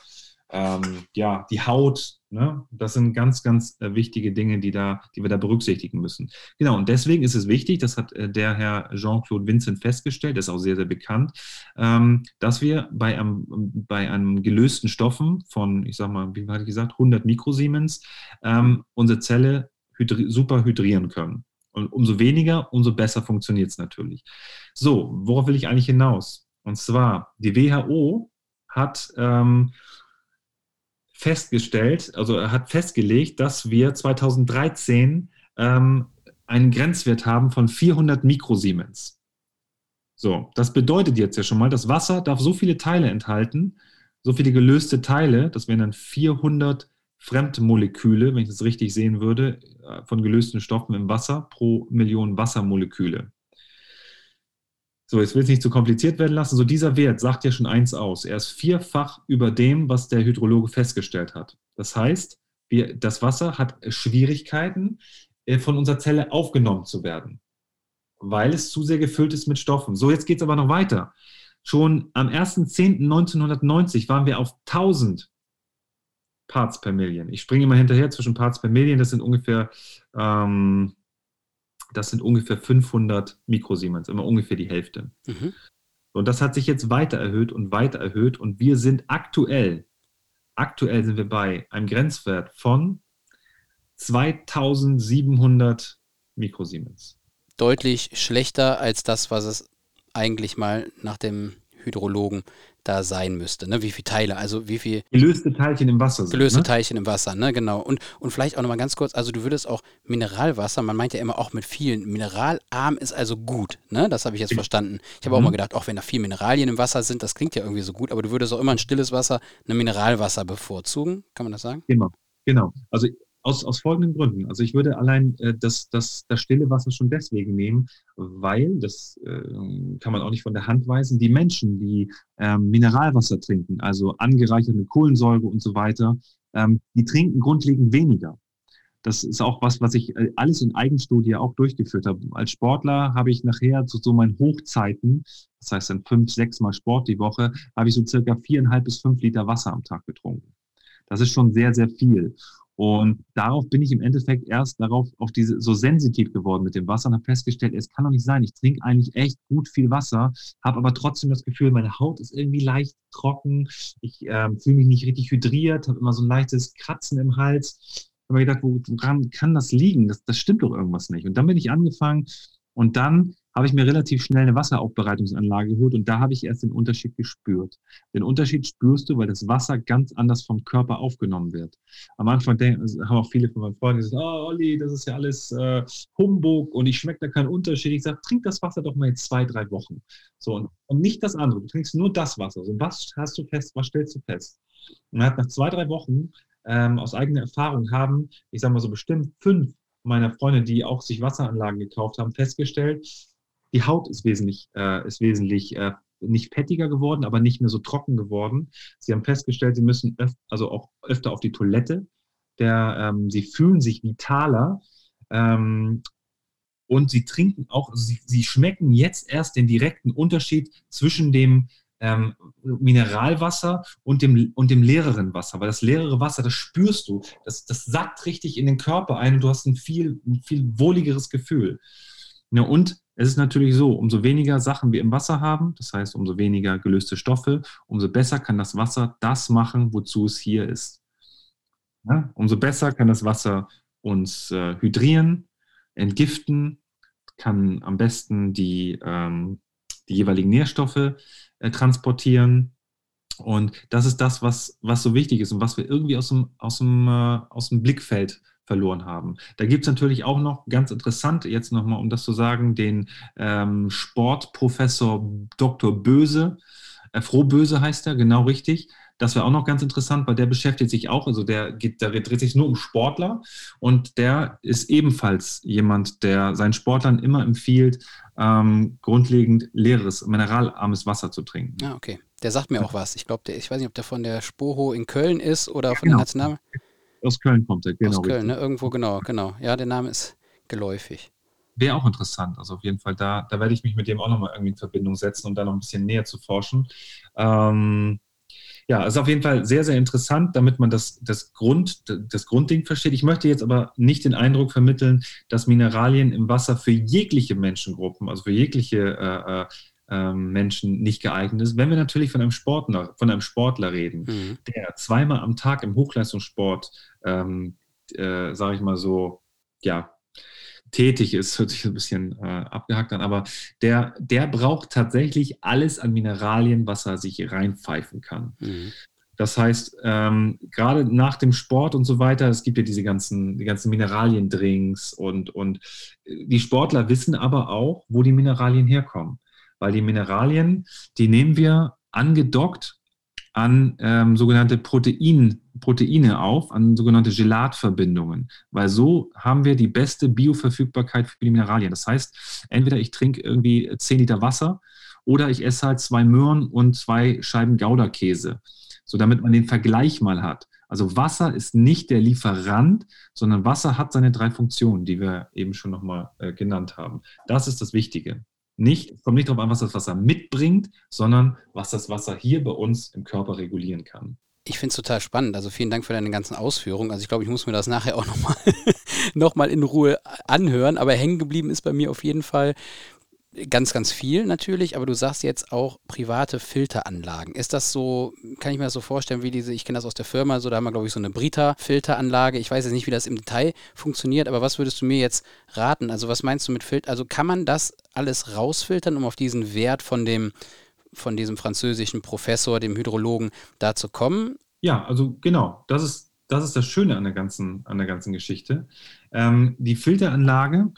ähm, ja, die Haut. Ne? Das sind ganz, ganz äh, wichtige Dinge, die, da, die wir da berücksichtigen müssen. Genau, und deswegen ist es wichtig, das hat äh, der Herr Jean-Claude Vincent festgestellt, ist auch sehr, sehr bekannt, ähm, dass wir bei einem, bei einem gelösten Stoffen von, ich sag mal, wie hatte ich gesagt, 100 Mikrosiemens ähm, unsere Zelle hydri super hydrieren können. Und umso weniger, umso besser funktioniert es natürlich. So, worauf will ich eigentlich hinaus? Und zwar, die WHO hat ähm, festgestellt, also er hat festgelegt, dass wir 2013 ähm, einen Grenzwert haben von 400 Mikrosiemens. So, das bedeutet jetzt ja schon mal, das Wasser darf so viele Teile enthalten, so viele gelöste Teile, das wären dann 400 Fremdmoleküle, wenn ich das richtig sehen würde, äh, von gelösten Stoffen im Wasser pro Million Wassermoleküle. So, jetzt will es nicht zu kompliziert werden lassen. So, dieser Wert sagt ja schon eins aus. Er ist vierfach über dem, was der Hydrologe festgestellt hat. Das heißt, wir, das Wasser hat Schwierigkeiten, äh, von unserer Zelle aufgenommen zu werden, weil es zu sehr gefüllt ist mit Stoffen. So, jetzt geht es aber noch weiter. Schon am 1.10.1990 waren wir auf 1000 Parts per Million. Ich springe immer hinterher zwischen Parts per Million, das sind ungefähr ähm, das sind ungefähr 500 Mikrosiemens, immer ungefähr die Hälfte. Mhm. Und das hat sich jetzt weiter erhöht und weiter erhöht und wir sind aktuell, aktuell sind wir bei einem Grenzwert von 2700 Mikrosiemens. Deutlich schlechter als das, was es eigentlich mal nach dem Hydrologen da sein müsste. Ne? Wie viele Teile, also wie viel. Gelöste Teilchen im Wasser sind. Gelöste ne? Teilchen im Wasser, ne, genau. Und, und vielleicht auch nochmal ganz kurz, also du würdest auch Mineralwasser, man meint ja immer auch mit vielen, mineralarm ist also gut, ne? Das habe ich jetzt verstanden. Ich habe mhm. auch mal gedacht, auch wenn da viel Mineralien im Wasser sind, das klingt ja irgendwie so gut, aber du würdest auch immer ein stilles Wasser, ein Mineralwasser bevorzugen, kann man das sagen? Genau, genau. Also aus, aus folgenden Gründen. Also ich würde allein äh, das, das, das stille Wasser schon deswegen nehmen, weil, das äh, kann man auch nicht von der Hand weisen, die Menschen, die ähm, Mineralwasser trinken, also angereichert mit Kohlensäure und so weiter, ähm, die trinken grundlegend weniger. Das ist auch was, was ich äh, alles in Eigenstudie auch durchgeführt habe. Als Sportler habe ich nachher zu so meinen Hochzeiten, das heißt dann fünf, sechs Mal Sport die Woche, habe ich so circa viereinhalb bis fünf Liter Wasser am Tag getrunken. Das ist schon sehr, sehr viel. Und darauf bin ich im Endeffekt erst darauf auf diese so sensitiv geworden mit dem Wasser und habe festgestellt, es kann doch nicht sein. Ich trinke eigentlich echt gut viel Wasser, habe aber trotzdem das Gefühl, meine Haut ist irgendwie leicht trocken. Ich äh, fühle mich nicht richtig hydriert, habe immer so ein leichtes Kratzen im Hals. habe mir gedacht, woran kann das liegen? Das, das stimmt doch irgendwas nicht. Und dann bin ich angefangen und dann habe ich mir relativ schnell eine Wasseraufbereitungsanlage geholt und da habe ich erst den Unterschied gespürt. Den Unterschied spürst du, weil das Wasser ganz anders vom Körper aufgenommen wird. Am Anfang also haben auch viele von meinen Freunden gesagt, oh Olli, das ist ja alles äh, Humbug und ich schmecke da keinen Unterschied. Ich sage, trink das Wasser doch mal jetzt zwei, drei Wochen. So, und, und nicht das andere. Du trinkst nur das Wasser. So, was hast du fest, was stellst du fest? Und nach zwei, drei Wochen ähm, aus eigener Erfahrung haben, ich sage mal so bestimmt fünf meiner Freunde, die auch sich Wasseranlagen gekauft haben, festgestellt, die Haut ist wesentlich, äh, ist wesentlich äh, nicht fettiger geworden, aber nicht mehr so trocken geworden. Sie haben festgestellt, sie müssen öf also auch öfter auf die Toilette. Der, ähm, sie fühlen sich vitaler ähm, und sie trinken auch, sie, sie schmecken jetzt erst den direkten Unterschied zwischen dem ähm, Mineralwasser und dem, und dem leereren Wasser. Weil das leere Wasser, das spürst du, das, das sackt richtig in den Körper ein und du hast ein viel, ein viel wohligeres Gefühl. Ja, und es ist natürlich so, umso weniger Sachen wir im Wasser haben, das heißt, umso weniger gelöste Stoffe, umso besser kann das Wasser das machen, wozu es hier ist. Ja, umso besser kann das Wasser uns äh, hydrieren, entgiften, kann am besten die, ähm, die jeweiligen Nährstoffe äh, transportieren. Und das ist das, was, was so wichtig ist und was wir irgendwie aus dem, aus dem, äh, aus dem Blickfeld verloren haben. Da gibt es natürlich auch noch ganz interessant, jetzt nochmal, um das zu sagen, den ähm, Sportprofessor Dr. Böse, äh, Frohböse heißt er, genau richtig. Das wäre auch noch ganz interessant, weil der beschäftigt sich auch, also der, geht, der dreht sich nur um Sportler und der ist ebenfalls jemand, der seinen Sportlern immer empfiehlt, ähm, grundlegend leeres, mineralarmes Wasser zu trinken. Ah, okay. Der sagt mir auch was. Ich glaube, ich weiß nicht, ob der von der Spoho in Köln ist oder von genau. der National. Aus Köln kommt er, genau. Aus Köln, ne? irgendwo, genau, genau. Ja, der Name ist geläufig. Wäre auch interessant. Also auf jeden Fall, da, da werde ich mich mit dem auch nochmal irgendwie in Verbindung setzen, um da noch ein bisschen näher zu forschen. Ähm, ja, ist auf jeden Fall sehr, sehr interessant, damit man das, das, Grund, das Grundding versteht. Ich möchte jetzt aber nicht den Eindruck vermitteln, dass Mineralien im Wasser für jegliche Menschengruppen, also für jegliche äh, äh ähm, Menschen nicht geeignet ist. Wenn wir natürlich von einem Sportler, von einem Sportler reden, mhm. der zweimal am Tag im Hochleistungssport, ähm, äh, sage ich mal so, ja, tätig ist, hört sich ein bisschen äh, abgehackt an, aber der, der braucht tatsächlich alles an Mineralien, was er sich reinpfeifen kann. Mhm. Das heißt, ähm, gerade nach dem Sport und so weiter, es gibt ja diese ganzen, die ganzen Mineraliendrinks und, und die Sportler wissen aber auch, wo die Mineralien herkommen. Weil die Mineralien, die nehmen wir angedockt an ähm, sogenannte Protein, Proteine auf, an sogenannte Gelatverbindungen, weil so haben wir die beste Bioverfügbarkeit für die Mineralien. Das heißt, entweder ich trinke irgendwie 10 Liter Wasser oder ich esse halt zwei Möhren und zwei Scheiben Gouda-Käse, so damit man den Vergleich mal hat. Also Wasser ist nicht der Lieferant, sondern Wasser hat seine drei Funktionen, die wir eben schon nochmal äh, genannt haben. Das ist das Wichtige. Nicht, es kommt nicht darauf an, was das Wasser mitbringt, sondern was das Wasser hier bei uns im Körper regulieren kann. Ich finde es total spannend. Also vielen Dank für deine ganzen Ausführungen. Also ich glaube, ich muss mir das nachher auch nochmal noch mal in Ruhe anhören. Aber hängen geblieben ist bei mir auf jeden Fall, ganz, ganz viel natürlich, aber du sagst jetzt auch private Filteranlagen. Ist das so, kann ich mir das so vorstellen, wie diese, ich kenne das aus der Firma, so da haben wir, glaube ich, so eine Brita-Filteranlage. Ich weiß jetzt nicht, wie das im Detail funktioniert, aber was würdest du mir jetzt raten? Also was meinst du mit Filter? Also kann man das alles rausfiltern, um auf diesen Wert von dem, von diesem französischen Professor, dem Hydrologen, da zu kommen? Ja, also genau, das ist, das ist das Schöne an der ganzen, an der ganzen Geschichte. Ähm, die Filteranlage,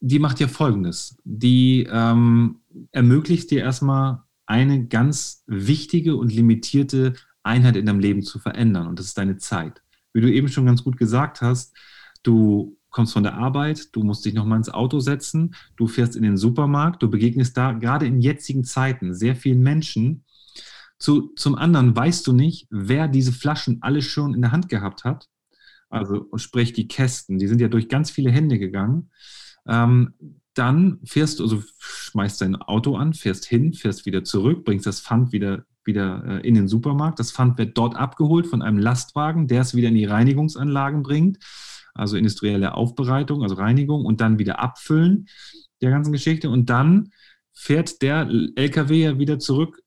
die macht ja Folgendes. Die ähm, ermöglicht dir erstmal eine ganz wichtige und limitierte Einheit in deinem Leben zu verändern und das ist deine Zeit. Wie du eben schon ganz gut gesagt hast, du kommst von der Arbeit, du musst dich nochmal ins Auto setzen, du fährst in den Supermarkt, du begegnest da gerade in jetzigen Zeiten sehr vielen Menschen. Zu, zum anderen weißt du nicht, wer diese Flaschen alle schon in der Hand gehabt hat. Also sprich die Kästen, die sind ja durch ganz viele Hände gegangen. Ähm, dann fährst du, also schmeißt dein Auto an, fährst hin, fährst wieder zurück, bringst das Pfand wieder, wieder äh, in den Supermarkt. Das Pfand wird dort abgeholt von einem Lastwagen, der es wieder in die Reinigungsanlagen bringt, also industrielle Aufbereitung, also Reinigung und dann wieder abfüllen der ganzen Geschichte. Und dann fährt der LKW ja wieder zurück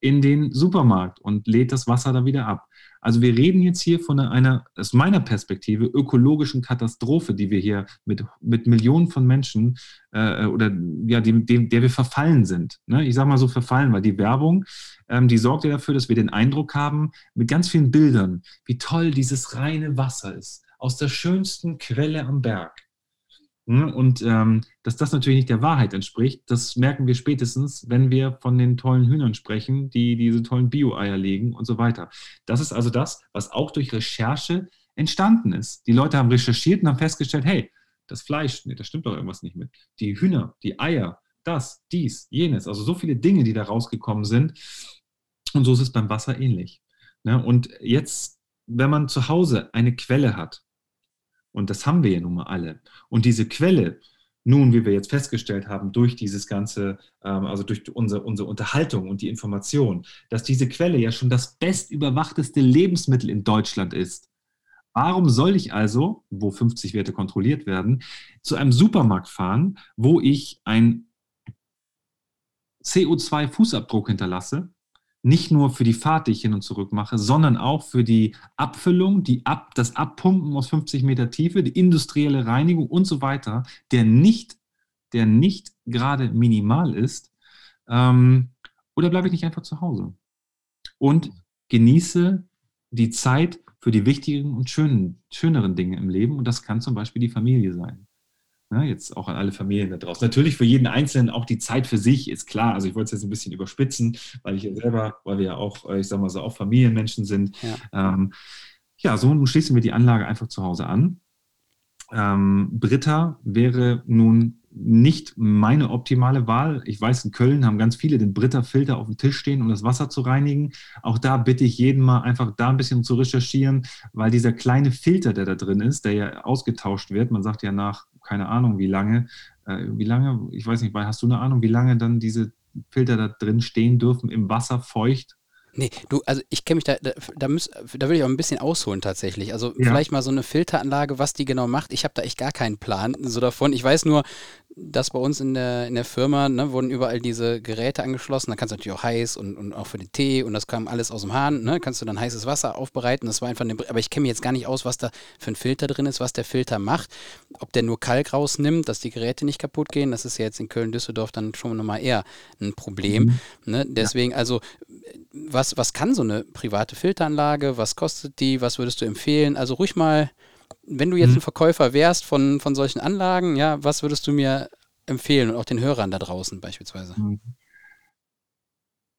in den Supermarkt und lädt das Wasser da wieder ab. Also wir reden jetzt hier von einer, aus meiner Perspektive, ökologischen Katastrophe, die wir hier mit, mit Millionen von Menschen äh, oder ja, dem, dem, der wir verfallen sind. Ne? Ich sage mal so verfallen, weil die Werbung, ähm, die sorgt ja dafür, dass wir den Eindruck haben, mit ganz vielen Bildern, wie toll dieses reine Wasser ist, aus der schönsten Quelle am Berg. Hm, und ähm, dass das natürlich nicht der Wahrheit entspricht, das merken wir spätestens, wenn wir von den tollen Hühnern sprechen, die diese tollen Bio-Eier legen und so weiter. Das ist also das, was auch durch Recherche entstanden ist. Die Leute haben recherchiert und haben festgestellt, hey, das Fleisch, nee, da stimmt doch irgendwas nicht mit. Die Hühner, die Eier, das, dies, jenes, also so viele Dinge, die da rausgekommen sind. Und so ist es beim Wasser ähnlich. Ne? Und jetzt, wenn man zu Hause eine Quelle hat, und das haben wir ja nun mal alle. Und diese Quelle, nun, wie wir jetzt festgestellt haben, durch dieses ganze, ähm, also durch unsere, unsere Unterhaltung und die Information, dass diese Quelle ja schon das bestüberwachteste Lebensmittel in Deutschland ist. Warum soll ich also, wo 50 Werte kontrolliert werden, zu einem Supermarkt fahren, wo ich einen CO2-Fußabdruck hinterlasse nicht nur für die Fahrt, die ich hin und zurück mache, sondern auch für die Abfüllung, die Ab, das Abpumpen aus 50 Meter Tiefe, die industrielle Reinigung und so weiter, der nicht, der nicht gerade minimal ist, ähm, oder bleibe ich nicht einfach zu Hause und genieße die Zeit für die wichtigen und schönen, schöneren Dinge im Leben und das kann zum Beispiel die Familie sein. Ne, jetzt auch an alle Familien da draußen. Natürlich für jeden Einzelnen auch die Zeit für sich ist klar. Also ich wollte es jetzt ein bisschen überspitzen, weil ich ja selber, weil wir ja auch, ich sag mal so, auch Familienmenschen sind. Ja, ähm, ja so nun schließen wir die Anlage einfach zu Hause an. Ähm, Britta wäre nun nicht meine optimale Wahl. Ich weiß, in Köln haben ganz viele den Britta-Filter auf dem Tisch stehen, um das Wasser zu reinigen. Auch da bitte ich jeden mal einfach da ein bisschen zu recherchieren, weil dieser kleine Filter, der da drin ist, der ja ausgetauscht wird, man sagt ja nach keine Ahnung wie lange, äh, wie lange, ich weiß nicht, hast du eine Ahnung, wie lange dann diese Filter da drin stehen dürfen im Wasser feucht? Nee, du, also ich kenne mich da, da, da, müß, da will ich auch ein bisschen ausholen tatsächlich. Also ja. vielleicht mal so eine Filteranlage, was die genau macht. Ich habe da echt gar keinen Plan so davon. Ich weiß nur, dass bei uns in der, in der Firma ne, wurden überall diese Geräte angeschlossen. Da kannst du natürlich auch heiß und, und auch für den Tee und das kam alles aus dem Hahn. Ne, kannst du dann heißes Wasser aufbereiten. Das war einfach eine, aber ich kenne mich jetzt gar nicht aus, was da für ein Filter drin ist, was der Filter macht. Ob der nur Kalk rausnimmt, dass die Geräte nicht kaputt gehen. Das ist ja jetzt in Köln-Düsseldorf dann schon nochmal eher ein Problem. Mhm. Ne? Deswegen, ja. also was, was kann so eine private Filteranlage? Was kostet die? Was würdest du empfehlen? Also ruhig mal, wenn du jetzt mhm. ein Verkäufer wärst von, von solchen Anlagen, ja, was würdest du mir empfehlen und auch den Hörern da draußen beispielsweise? Mhm.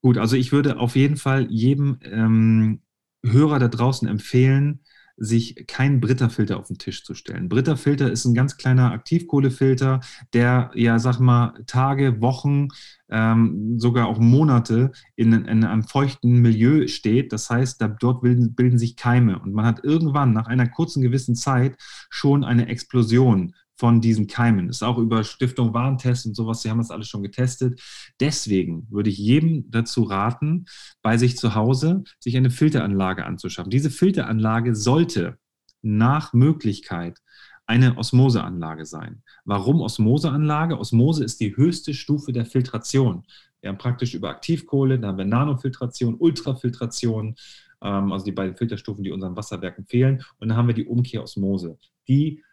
Gut, also ich würde auf jeden Fall jedem ähm, Hörer da draußen empfehlen, sich keinen Britta-Filter auf den Tisch zu stellen. Britta-Filter ist ein ganz kleiner Aktivkohlefilter, der ja, sag mal, Tage, Wochen, ähm, sogar auch Monate in, in, einem feuchten Milieu steht. Das heißt, da, dort bilden, bilden sich Keime und man hat irgendwann nach einer kurzen gewissen Zeit schon eine Explosion von diesen Keimen. Das ist auch über Stiftung Warentest und sowas, sie haben das alles schon getestet. Deswegen würde ich jedem dazu raten, bei sich zu Hause sich eine Filteranlage anzuschaffen. Diese Filteranlage sollte nach Möglichkeit eine Osmoseanlage sein. Warum Osmoseanlage? Osmose ist die höchste Stufe der Filtration. Wir haben praktisch über Aktivkohle, dann haben wir Nanofiltration, Ultrafiltration, ähm, also die beiden Filterstufen, die unseren Wasserwerken fehlen. Und dann haben wir die Umkehrosmose. Die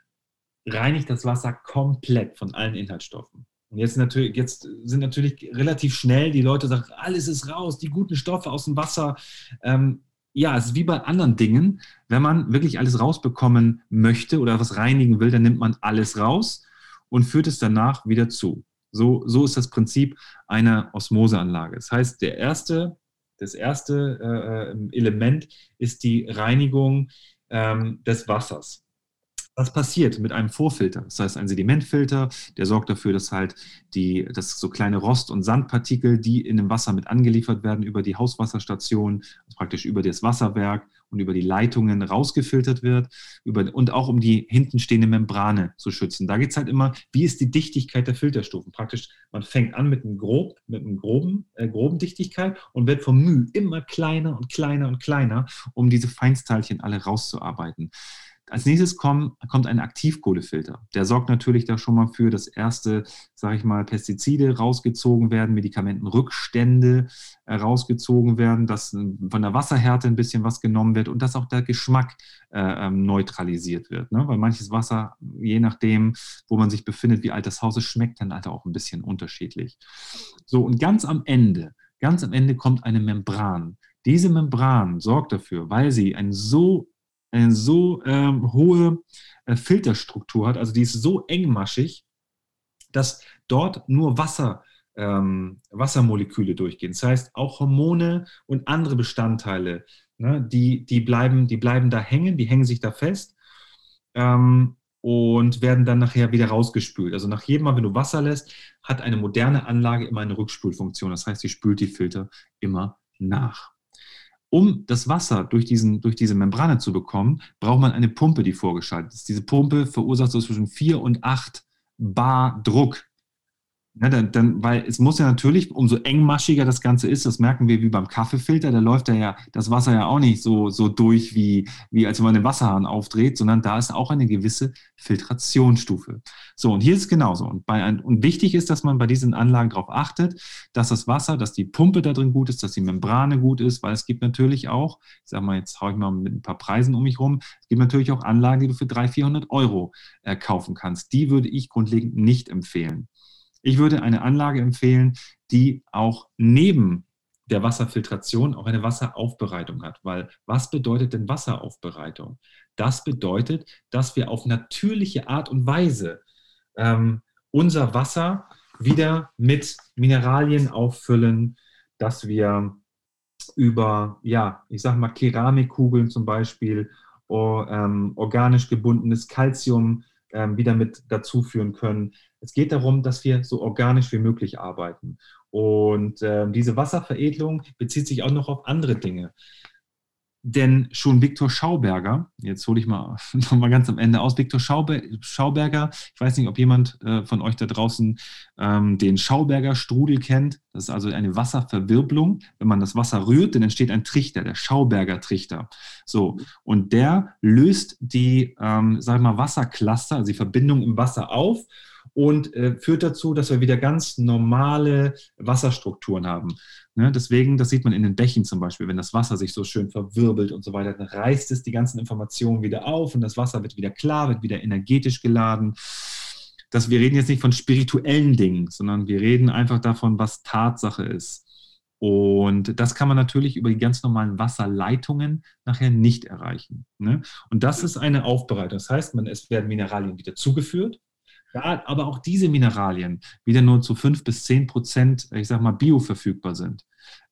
reinigt das Wasser komplett von allen Inhaltsstoffen. Und jetzt, natürlich, jetzt sind natürlich relativ schnell die Leute sagen, alles ist raus, die guten Stoffe aus dem Wasser. Ähm, ja, es ist wie bei anderen Dingen, wenn man wirklich alles rausbekommen möchte oder was reinigen will, dann nimmt man alles raus und führt es danach wieder zu. So, so ist das Prinzip einer Osmoseanlage. Das heißt, der erste, das erste äh, äh Element ist die Reinigung ähm, des Wassers. Was passiert mit einem Vorfilter? Das heißt, ein Sedimentfilter, der sorgt dafür, dass halt die, dass so kleine Rost- und Sandpartikel, die in dem Wasser mit angeliefert werden, über die Hauswasserstation, also praktisch über das Wasserwerk und über die Leitungen rausgefiltert wird über, und auch um die hinten stehende Membrane zu schützen. Da geht es halt immer, wie ist die Dichtigkeit der Filterstufen? Praktisch, man fängt an mit einem, grob, mit einem groben, äh, groben Dichtigkeit und wird vom Mühe immer kleiner und kleiner und kleiner, um diese Feinsteilchen alle rauszuarbeiten. Als nächstes kommt, kommt ein Aktivkohlefilter. Der sorgt natürlich da schon mal für, dass erste, sage ich mal, Pestizide rausgezogen werden, Medikamentenrückstände äh, rausgezogen werden, dass äh, von der Wasserhärte ein bisschen was genommen wird und dass auch der Geschmack äh, ähm, neutralisiert wird. Ne? Weil manches Wasser, je nachdem, wo man sich befindet, wie alt das Haus ist, schmeckt dann halt auch ein bisschen unterschiedlich. So, und ganz am Ende, ganz am Ende kommt eine Membran. Diese Membran sorgt dafür, weil sie ein so eine so ähm, hohe äh, Filterstruktur hat, also die ist so engmaschig, dass dort nur Wasser, ähm, Wassermoleküle durchgehen. Das heißt, auch Hormone und andere Bestandteile, ne, die, die, bleiben, die bleiben da hängen, die hängen sich da fest ähm, und werden dann nachher wieder rausgespült. Also nach jedem Mal, wenn du Wasser lässt, hat eine moderne Anlage immer eine Rückspülfunktion. Das heißt, sie spült die Filter immer nach. Um das Wasser durch, diesen, durch diese Membrane zu bekommen, braucht man eine Pumpe, die vorgeschaltet ist. Diese Pumpe verursacht so zwischen 4 und 8 Bar Druck. Ja, dann, dann, weil es muss ja natürlich, umso engmaschiger das Ganze ist, das merken wir wie beim Kaffeefilter, da läuft ja das Wasser ja auch nicht so, so durch, wie, wie als wenn man den Wasserhahn aufdreht, sondern da ist auch eine gewisse Filtrationsstufe. So, und hier ist es genauso. Und, bei ein, und wichtig ist, dass man bei diesen Anlagen darauf achtet, dass das Wasser, dass die Pumpe da drin gut ist, dass die Membrane gut ist, weil es gibt natürlich auch, ich sag mal, jetzt haue ich mal mit ein paar Preisen um mich rum, es gibt natürlich auch Anlagen, die du für 300, 400 Euro äh, kaufen kannst. Die würde ich grundlegend nicht empfehlen. Ich würde eine Anlage empfehlen, die auch neben der Wasserfiltration auch eine Wasseraufbereitung hat. Weil was bedeutet denn Wasseraufbereitung? Das bedeutet, dass wir auf natürliche Art und Weise ähm, unser Wasser wieder mit Mineralien auffüllen, dass wir über, ja, ich sag mal, Keramikkugeln zum Beispiel, or, ähm, organisch gebundenes Calcium wieder mit dazu führen können. Es geht darum, dass wir so organisch wie möglich arbeiten. Und äh, diese Wasserveredelung bezieht sich auch noch auf andere Dinge. Denn schon Viktor Schauberger, jetzt hole ich mal noch mal ganz am Ende aus, Viktor Schauberger, ich weiß nicht, ob jemand äh, von euch da draußen ähm, den Schauberger Strudel kennt. Das ist also eine Wasserverwirbelung. Wenn man das Wasser rührt, dann entsteht ein Trichter, der Schauberger Trichter. So, und der löst die, ähm, sag ich mal, Wassercluster, also die Verbindung im Wasser auf und äh, führt dazu, dass wir wieder ganz normale Wasserstrukturen haben. Ne? Deswegen, das sieht man in den Bächen zum Beispiel, wenn das Wasser sich so schön verwirbelt und so weiter, dann reißt es die ganzen Informationen wieder auf und das Wasser wird wieder klar, wird wieder energetisch geladen. Das, wir reden jetzt nicht von spirituellen Dingen, sondern wir reden einfach davon, was Tatsache ist. Und das kann man natürlich über die ganz normalen Wasserleitungen nachher nicht erreichen. Ne? Und das ist eine Aufbereitung. Das heißt, man, es werden Mineralien wieder zugeführt, ja, aber auch diese Mineralien wieder nur zu 5 bis 10 Prozent, ich sag mal, bioverfügbar sind,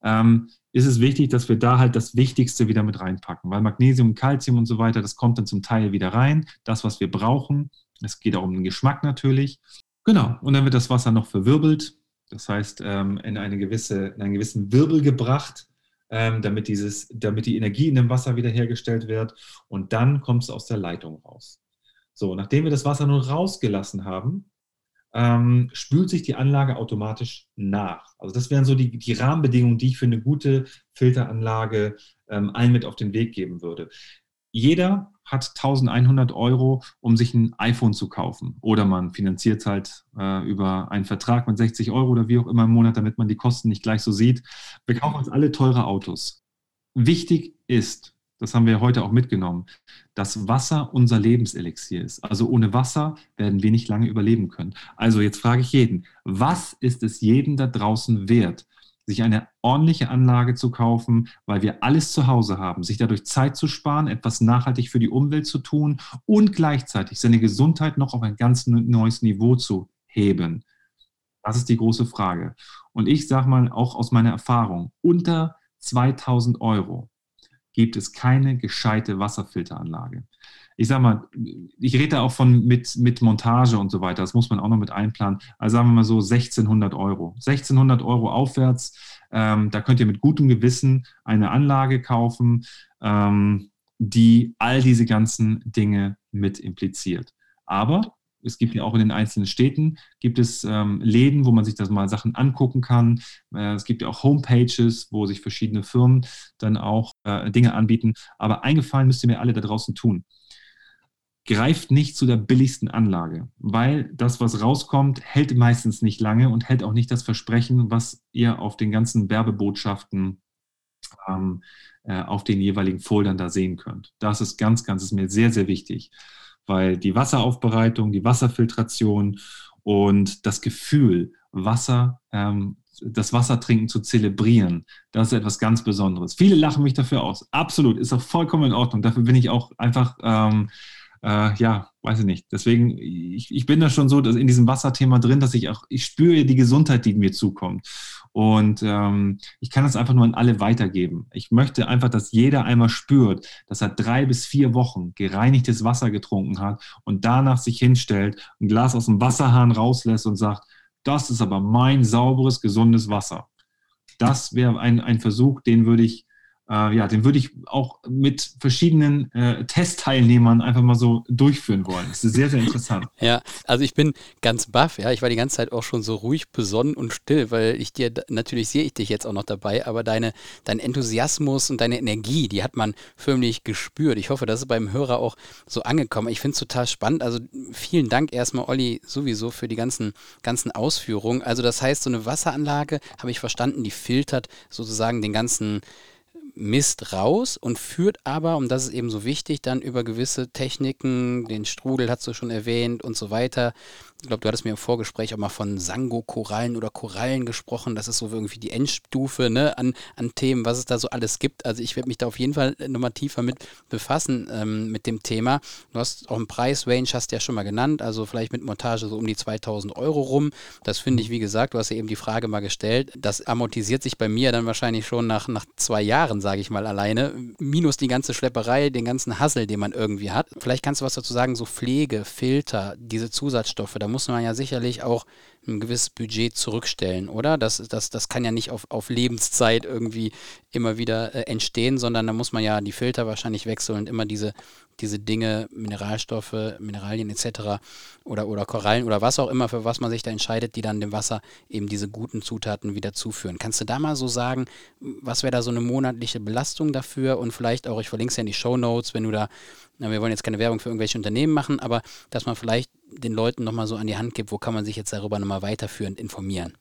ähm, ist es wichtig, dass wir da halt das Wichtigste wieder mit reinpacken, weil Magnesium, Calcium und so weiter, das kommt dann zum Teil wieder rein, das, was wir brauchen. Es geht auch um den Geschmack natürlich. Genau, und dann wird das Wasser noch verwirbelt, das heißt, ähm, in, eine gewisse, in einen gewissen Wirbel gebracht, ähm, damit, dieses, damit die Energie in dem Wasser wiederhergestellt wird und dann kommt es aus der Leitung raus. So, nachdem wir das Wasser nun rausgelassen haben, ähm, spült sich die Anlage automatisch nach. Also das wären so die, die Rahmenbedingungen, die ich für eine gute Filteranlage ähm, allen mit auf den Weg geben würde. Jeder hat 1100 Euro, um sich ein iPhone zu kaufen. Oder man finanziert halt äh, über einen Vertrag mit 60 Euro oder wie auch immer im Monat, damit man die Kosten nicht gleich so sieht. Wir kaufen uns alle teure Autos. Wichtig ist, das haben wir heute auch mitgenommen, dass Wasser unser Lebenselixier ist. Also ohne Wasser werden wir nicht lange überleben können. Also jetzt frage ich jeden, was ist es jedem da draußen wert, sich eine ordentliche Anlage zu kaufen, weil wir alles zu Hause haben, sich dadurch Zeit zu sparen, etwas nachhaltig für die Umwelt zu tun und gleichzeitig seine Gesundheit noch auf ein ganz neues Niveau zu heben? Das ist die große Frage. Und ich sage mal auch aus meiner Erfahrung, unter 2000 Euro gibt es keine gescheite Wasserfilteranlage. Ich sage mal, ich rede auch von mit, mit Montage und so weiter, das muss man auch noch mit einplanen. Also sagen wir mal so 1600 Euro. 1600 Euro aufwärts, ähm, da könnt ihr mit gutem Gewissen eine Anlage kaufen, ähm, die all diese ganzen Dinge mit impliziert. Aber es gibt ja auch in den einzelnen Städten, gibt es ähm, Läden, wo man sich das mal Sachen angucken kann. Äh, es gibt ja auch Homepages, wo sich verschiedene Firmen dann auch äh, Dinge anbieten. Aber eingefallen müsst ihr mir alle da draußen tun. greift nicht zu der billigsten Anlage, weil das, was rauskommt, hält meistens nicht lange und hält auch nicht das Versprechen, was ihr auf den ganzen Werbebotschaften ähm, äh, auf den jeweiligen Foldern da sehen könnt. Das ist ganz, ganz, ist mir sehr, sehr wichtig, weil die Wasseraufbereitung, die Wasserfiltration und das Gefühl, Wasser, ähm, das Wassertrinken zu zelebrieren, das ist etwas ganz Besonderes. Viele lachen mich dafür aus. Absolut, ist auch vollkommen in Ordnung. Dafür bin ich auch einfach ähm, äh, ja, weiß ich nicht. Deswegen, ich, ich bin da schon so in diesem Wasserthema drin, dass ich auch, ich spüre die Gesundheit, die mir zukommt. Und ähm, ich kann das einfach nur an alle weitergeben. Ich möchte einfach, dass jeder einmal spürt, dass er drei bis vier Wochen gereinigtes Wasser getrunken hat und danach sich hinstellt, ein Glas aus dem Wasserhahn rauslässt und sagt, das ist aber mein sauberes, gesundes Wasser. Das wäre ein, ein Versuch, den würde ich äh, ja, den würde ich auch mit verschiedenen äh, Testteilnehmern einfach mal so durchführen wollen. Das ist sehr, sehr interessant. ja, also ich bin ganz baff, ja. Ich war die ganze Zeit auch schon so ruhig, besonnen und still, weil ich dir, natürlich sehe ich dich jetzt auch noch dabei, aber deine, dein Enthusiasmus und deine Energie, die hat man förmlich gespürt. Ich hoffe, das ist beim Hörer auch so angekommen. Ich finde es total spannend. Also vielen Dank erstmal, Olli, sowieso für die ganzen, ganzen Ausführungen. Also das heißt, so eine Wasseranlage, habe ich verstanden, die filtert sozusagen den ganzen Mist raus und führt aber, und das ist eben so wichtig, dann über gewisse Techniken, den Strudel hast du schon erwähnt und so weiter, ich glaube, du hattest mir im Vorgespräch auch mal von Sango-Korallen oder Korallen gesprochen. Das ist so irgendwie die Endstufe ne, an, an Themen, was es da so alles gibt. Also ich werde mich da auf jeden Fall nochmal tiefer mit befassen ähm, mit dem Thema. Du hast auch einen Preisrange, hast du ja schon mal genannt, also vielleicht mit Montage so um die 2000 Euro rum. Das finde ich, wie gesagt, du hast ja eben die Frage mal gestellt. Das amortisiert sich bei mir dann wahrscheinlich schon nach, nach zwei Jahren, sage ich mal alleine. Minus die ganze Schlepperei, den ganzen Hassel, den man irgendwie hat. Vielleicht kannst du was dazu sagen, so Pflege, Filter, diese Zusatzstoffe, da muss man ja sicherlich auch ein gewisses Budget zurückstellen, oder? Das, das, das kann ja nicht auf, auf Lebenszeit irgendwie immer wieder äh, entstehen, sondern da muss man ja die Filter wahrscheinlich wechseln und immer diese, diese Dinge, Mineralstoffe, Mineralien etc. oder, oder Korallen oder was auch immer, für was man sich da entscheidet, die dann dem Wasser eben diese guten Zutaten wieder zuführen. Kannst du da mal so sagen, was wäre da so eine monatliche Belastung dafür und vielleicht auch, ich verlinke es ja in die Show Notes, wenn du da, na, wir wollen jetzt keine Werbung für irgendwelche Unternehmen machen, aber dass man vielleicht den Leuten nochmal so an die Hand gibt, wo kann man sich jetzt darüber nochmal weiterführend informieren?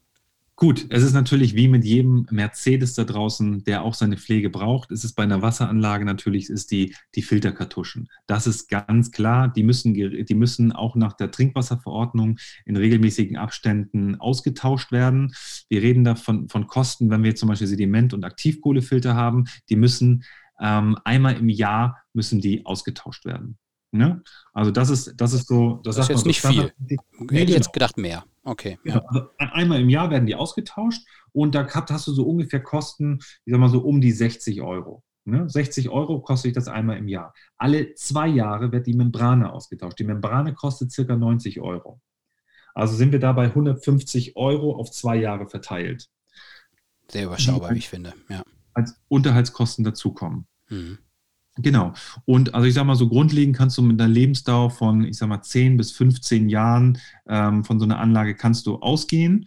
Gut, es ist natürlich wie mit jedem Mercedes da draußen, der auch seine Pflege braucht. Es ist bei einer Wasseranlage natürlich ist die, die Filterkartuschen. Das ist ganz klar. Die müssen, die müssen auch nach der Trinkwasserverordnung in regelmäßigen Abständen ausgetauscht werden. Wir reden da von, von Kosten, wenn wir zum Beispiel Sediment- und Aktivkohlefilter haben. Die müssen ähm, einmal im Jahr müssen die ausgetauscht werden. Ne? Also das ist, das ist so. Das, das ist jetzt nicht viel. Nee, Hätte ich jetzt genau. gedacht mehr. Okay. Ja, also einmal im Jahr werden die ausgetauscht und da hast du so ungefähr Kosten, ich sag mal so um die 60 Euro. Ne? 60 Euro kostet das einmal im Jahr. Alle zwei Jahre wird die Membrane ausgetauscht. Die Membrane kostet circa 90 Euro. Also sind wir da bei 150 Euro auf zwei Jahre verteilt. Sehr überschaubar, wie ich finde. Ja. Als Unterhaltskosten dazukommen. Mhm. Genau. Und also ich sage mal, so grundlegend kannst du mit einer Lebensdauer von, ich sage mal, 10 bis 15 Jahren ähm, von so einer Anlage kannst du ausgehen.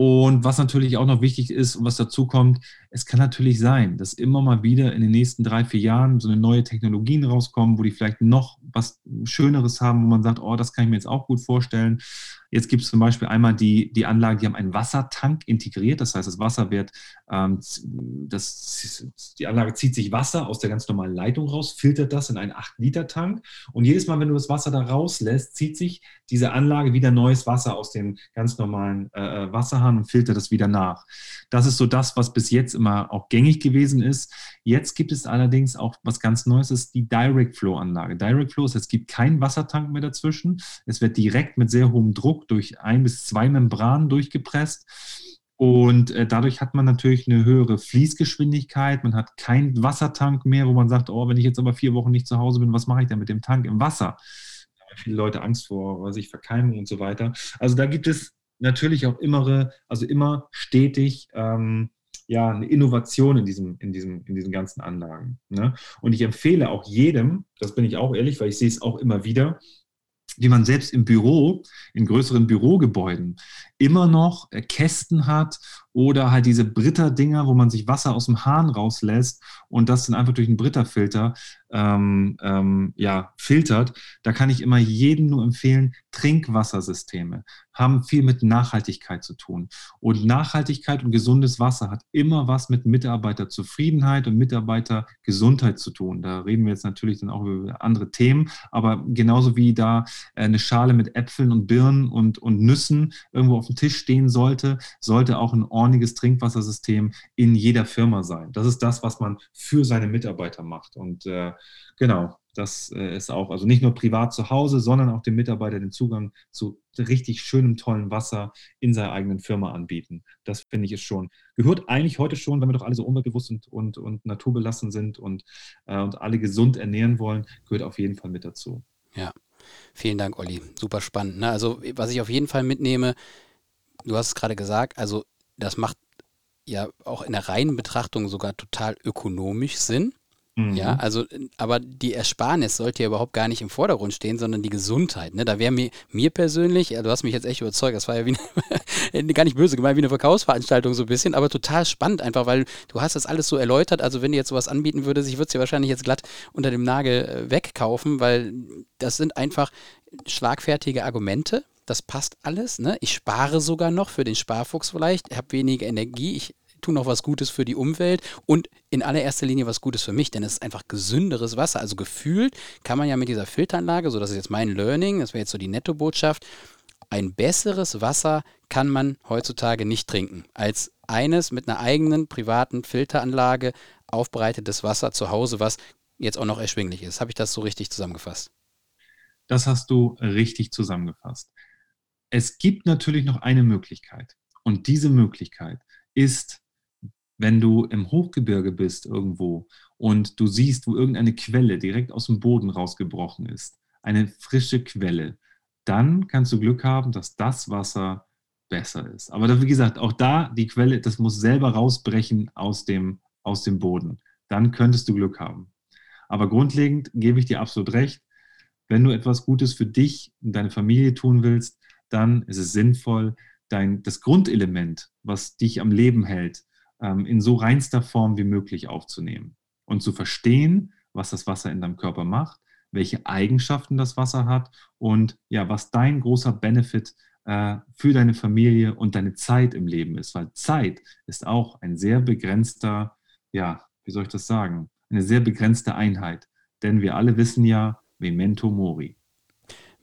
Und was natürlich auch noch wichtig ist und was dazu kommt, es kann natürlich sein, dass immer mal wieder in den nächsten drei, vier Jahren so eine neue Technologien rauskommen, wo die vielleicht noch was Schöneres haben, wo man sagt, oh, das kann ich mir jetzt auch gut vorstellen. Jetzt gibt es zum Beispiel einmal die, die Anlage, die haben einen Wassertank integriert. Das heißt, das Wasser wird, ähm, das, die Anlage zieht sich Wasser aus der ganz normalen Leitung raus, filtert das in einen 8-Liter-Tank. Und jedes Mal, wenn du das Wasser da rauslässt, zieht sich diese Anlage wieder neues Wasser aus dem ganz normalen äh, äh Wasserhahn und filtert das wieder nach. Das ist so das, was bis jetzt immer auch gängig gewesen ist. Jetzt gibt es allerdings auch was ganz Neues, ist die Direct Flow Anlage. Direct Flow ist, es gibt keinen Wassertank mehr dazwischen. Es wird direkt mit sehr hohem Druck durch ein bis zwei Membranen durchgepresst. Und äh, dadurch hat man natürlich eine höhere Fließgeschwindigkeit. Man hat keinen Wassertank mehr, wo man sagt, oh, wenn ich jetzt aber vier Wochen nicht zu Hause bin, was mache ich denn mit dem Tank im Wasser? Da haben viele Leute Angst vor, was ich Verkeimung und so weiter. Also da gibt es natürlich auch immer, also immer stetig ähm, ja, eine Innovation in, diesem, in, diesem, in diesen ganzen Anlagen. Ne? Und ich empfehle auch jedem, das bin ich auch ehrlich, weil ich sehe es auch immer wieder, wie man selbst im Büro, in größeren Bürogebäuden, immer noch äh, Kästen hat oder halt diese Britta-Dinger, wo man sich Wasser aus dem Hahn rauslässt und das dann einfach durch einen Britta-Filter ähm, ähm, ja, filtert. Da kann ich immer jedem nur empfehlen, Trinkwassersysteme haben viel mit Nachhaltigkeit zu tun. Und Nachhaltigkeit und gesundes Wasser hat immer was mit Mitarbeiterzufriedenheit und Mitarbeitergesundheit zu tun. Da reden wir jetzt natürlich dann auch über andere Themen, aber genauso wie da eine Schale mit Äpfeln und Birnen und, und Nüssen irgendwo auf dem Tisch stehen sollte, sollte auch ein ordentliches Trinkwassersystem in jeder Firma sein. Das ist das, was man für seine Mitarbeiter macht. Und äh, genau, das äh, ist auch, also nicht nur privat zu Hause, sondern auch dem Mitarbeiter den Zugang zu richtig schönem, tollen Wasser in seiner eigenen Firma anbieten. Das finde ich ist schon, gehört eigentlich heute schon, wenn wir doch alle so umweltbewusst und, und, und naturbelassen sind und, äh, und alle gesund ernähren wollen, gehört auf jeden Fall mit dazu. Ja, vielen Dank, Olli. Super spannend. Ne? Also, was ich auf jeden Fall mitnehme, du hast es gerade gesagt, also das macht ja auch in der reinen Betrachtung sogar total ökonomisch Sinn. Mhm. Ja, also, aber die Ersparnis sollte ja überhaupt gar nicht im Vordergrund stehen, sondern die Gesundheit. Ne? Da wäre mir, mir persönlich, ja, du hast mich jetzt echt überzeugt, das war ja wie eine, gar nicht böse gemeint, wie eine Verkaufsveranstaltung so ein bisschen, aber total spannend einfach, weil du hast das alles so erläutert. Also, wenn du jetzt sowas anbieten würdest, ich würde es dir wahrscheinlich jetzt glatt unter dem Nagel äh, wegkaufen, weil das sind einfach schlagfertige Argumente. Das passt alles. Ne? Ich spare sogar noch für den Sparfuchs vielleicht, habe weniger Energie, ich tue noch was Gutes für die Umwelt und in allererster Linie was Gutes für mich, denn es ist einfach gesünderes Wasser. Also gefühlt kann man ja mit dieser Filteranlage, so das ist jetzt mein Learning, das wäre jetzt so die Nettobotschaft, ein besseres Wasser kann man heutzutage nicht trinken als eines mit einer eigenen privaten Filteranlage aufbereitetes Wasser zu Hause, was jetzt auch noch erschwinglich ist. Habe ich das so richtig zusammengefasst? Das hast du richtig zusammengefasst. Es gibt natürlich noch eine Möglichkeit. Und diese Möglichkeit ist wenn du im Hochgebirge bist irgendwo und du siehst, wo irgendeine Quelle direkt aus dem Boden rausgebrochen ist, eine frische Quelle, dann kannst du Glück haben, dass das Wasser besser ist. Aber wie gesagt, auch da die Quelle, das muss selber rausbrechen aus dem, aus dem Boden. Dann könntest du Glück haben. Aber grundlegend gebe ich dir absolut recht, wenn du etwas Gutes für dich und deine Familie tun willst, dann ist es sinnvoll, dein, das Grundelement, was dich am Leben hält, ähm, in so reinster Form wie möglich aufzunehmen und zu verstehen, was das Wasser in deinem Körper macht, welche Eigenschaften das Wasser hat und ja, was dein großer Benefit äh, für deine Familie und deine Zeit im Leben ist, weil Zeit ist auch ein sehr begrenzter, ja, wie soll ich das sagen, eine sehr begrenzte Einheit, denn wir alle wissen ja, Memento Mori.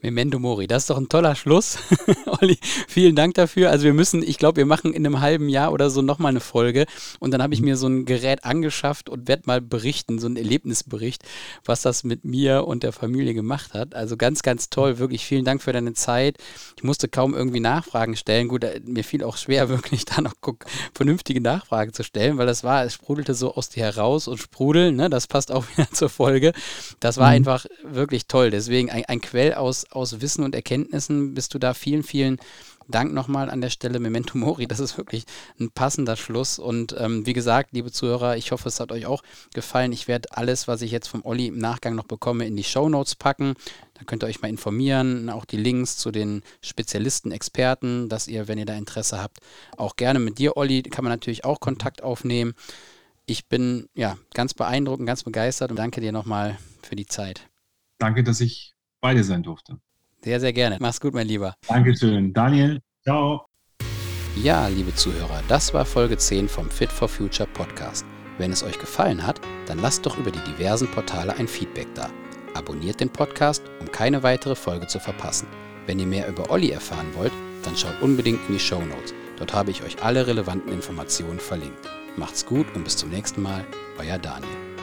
Memento Mori, das ist doch ein toller Schluss. Olli, vielen Dank dafür. Also wir müssen, ich glaube, wir machen in einem halben Jahr oder so nochmal eine Folge und dann habe ich mhm. mir so ein Gerät angeschafft und werde mal berichten, so einen Erlebnisbericht, was das mit mir und der Familie gemacht hat. Also ganz, ganz toll. Wirklich vielen Dank für deine Zeit. Ich musste kaum irgendwie Nachfragen stellen. Gut, äh, mir fiel auch schwer, wirklich da noch vernünftige Nachfragen zu stellen, weil das war, es sprudelte so aus dir heraus und sprudeln, ne? das passt auch wieder zur Folge. Das war mhm. einfach wirklich toll. Deswegen ein, ein Quell aus Wissen und Erkenntnissen bist du da. Vielen, vielen Dank nochmal an der Stelle, Memento Mori. Das ist wirklich ein passender Schluss. Und ähm, wie gesagt, liebe Zuhörer, ich hoffe, es hat euch auch gefallen. Ich werde alles, was ich jetzt vom Olli im Nachgang noch bekomme, in die Show Notes packen. Da könnt ihr euch mal informieren. Auch die Links zu den Spezialisten, Experten, dass ihr, wenn ihr da Interesse habt, auch gerne mit dir, Olli, kann man natürlich auch Kontakt aufnehmen. Ich bin ja ganz beeindruckt und ganz begeistert und danke dir nochmal für die Zeit. Danke, dass ich bei dir sein durfte. Sehr, sehr gerne. Mach's gut, mein Lieber. Dankeschön. Daniel, ciao. Ja, liebe Zuhörer, das war Folge 10 vom Fit for Future Podcast. Wenn es euch gefallen hat, dann lasst doch über die diversen Portale ein Feedback da. Abonniert den Podcast, um keine weitere Folge zu verpassen. Wenn ihr mehr über Olli erfahren wollt, dann schaut unbedingt in die Show Notes. Dort habe ich euch alle relevanten Informationen verlinkt. Macht's gut und bis zum nächsten Mal, euer Daniel.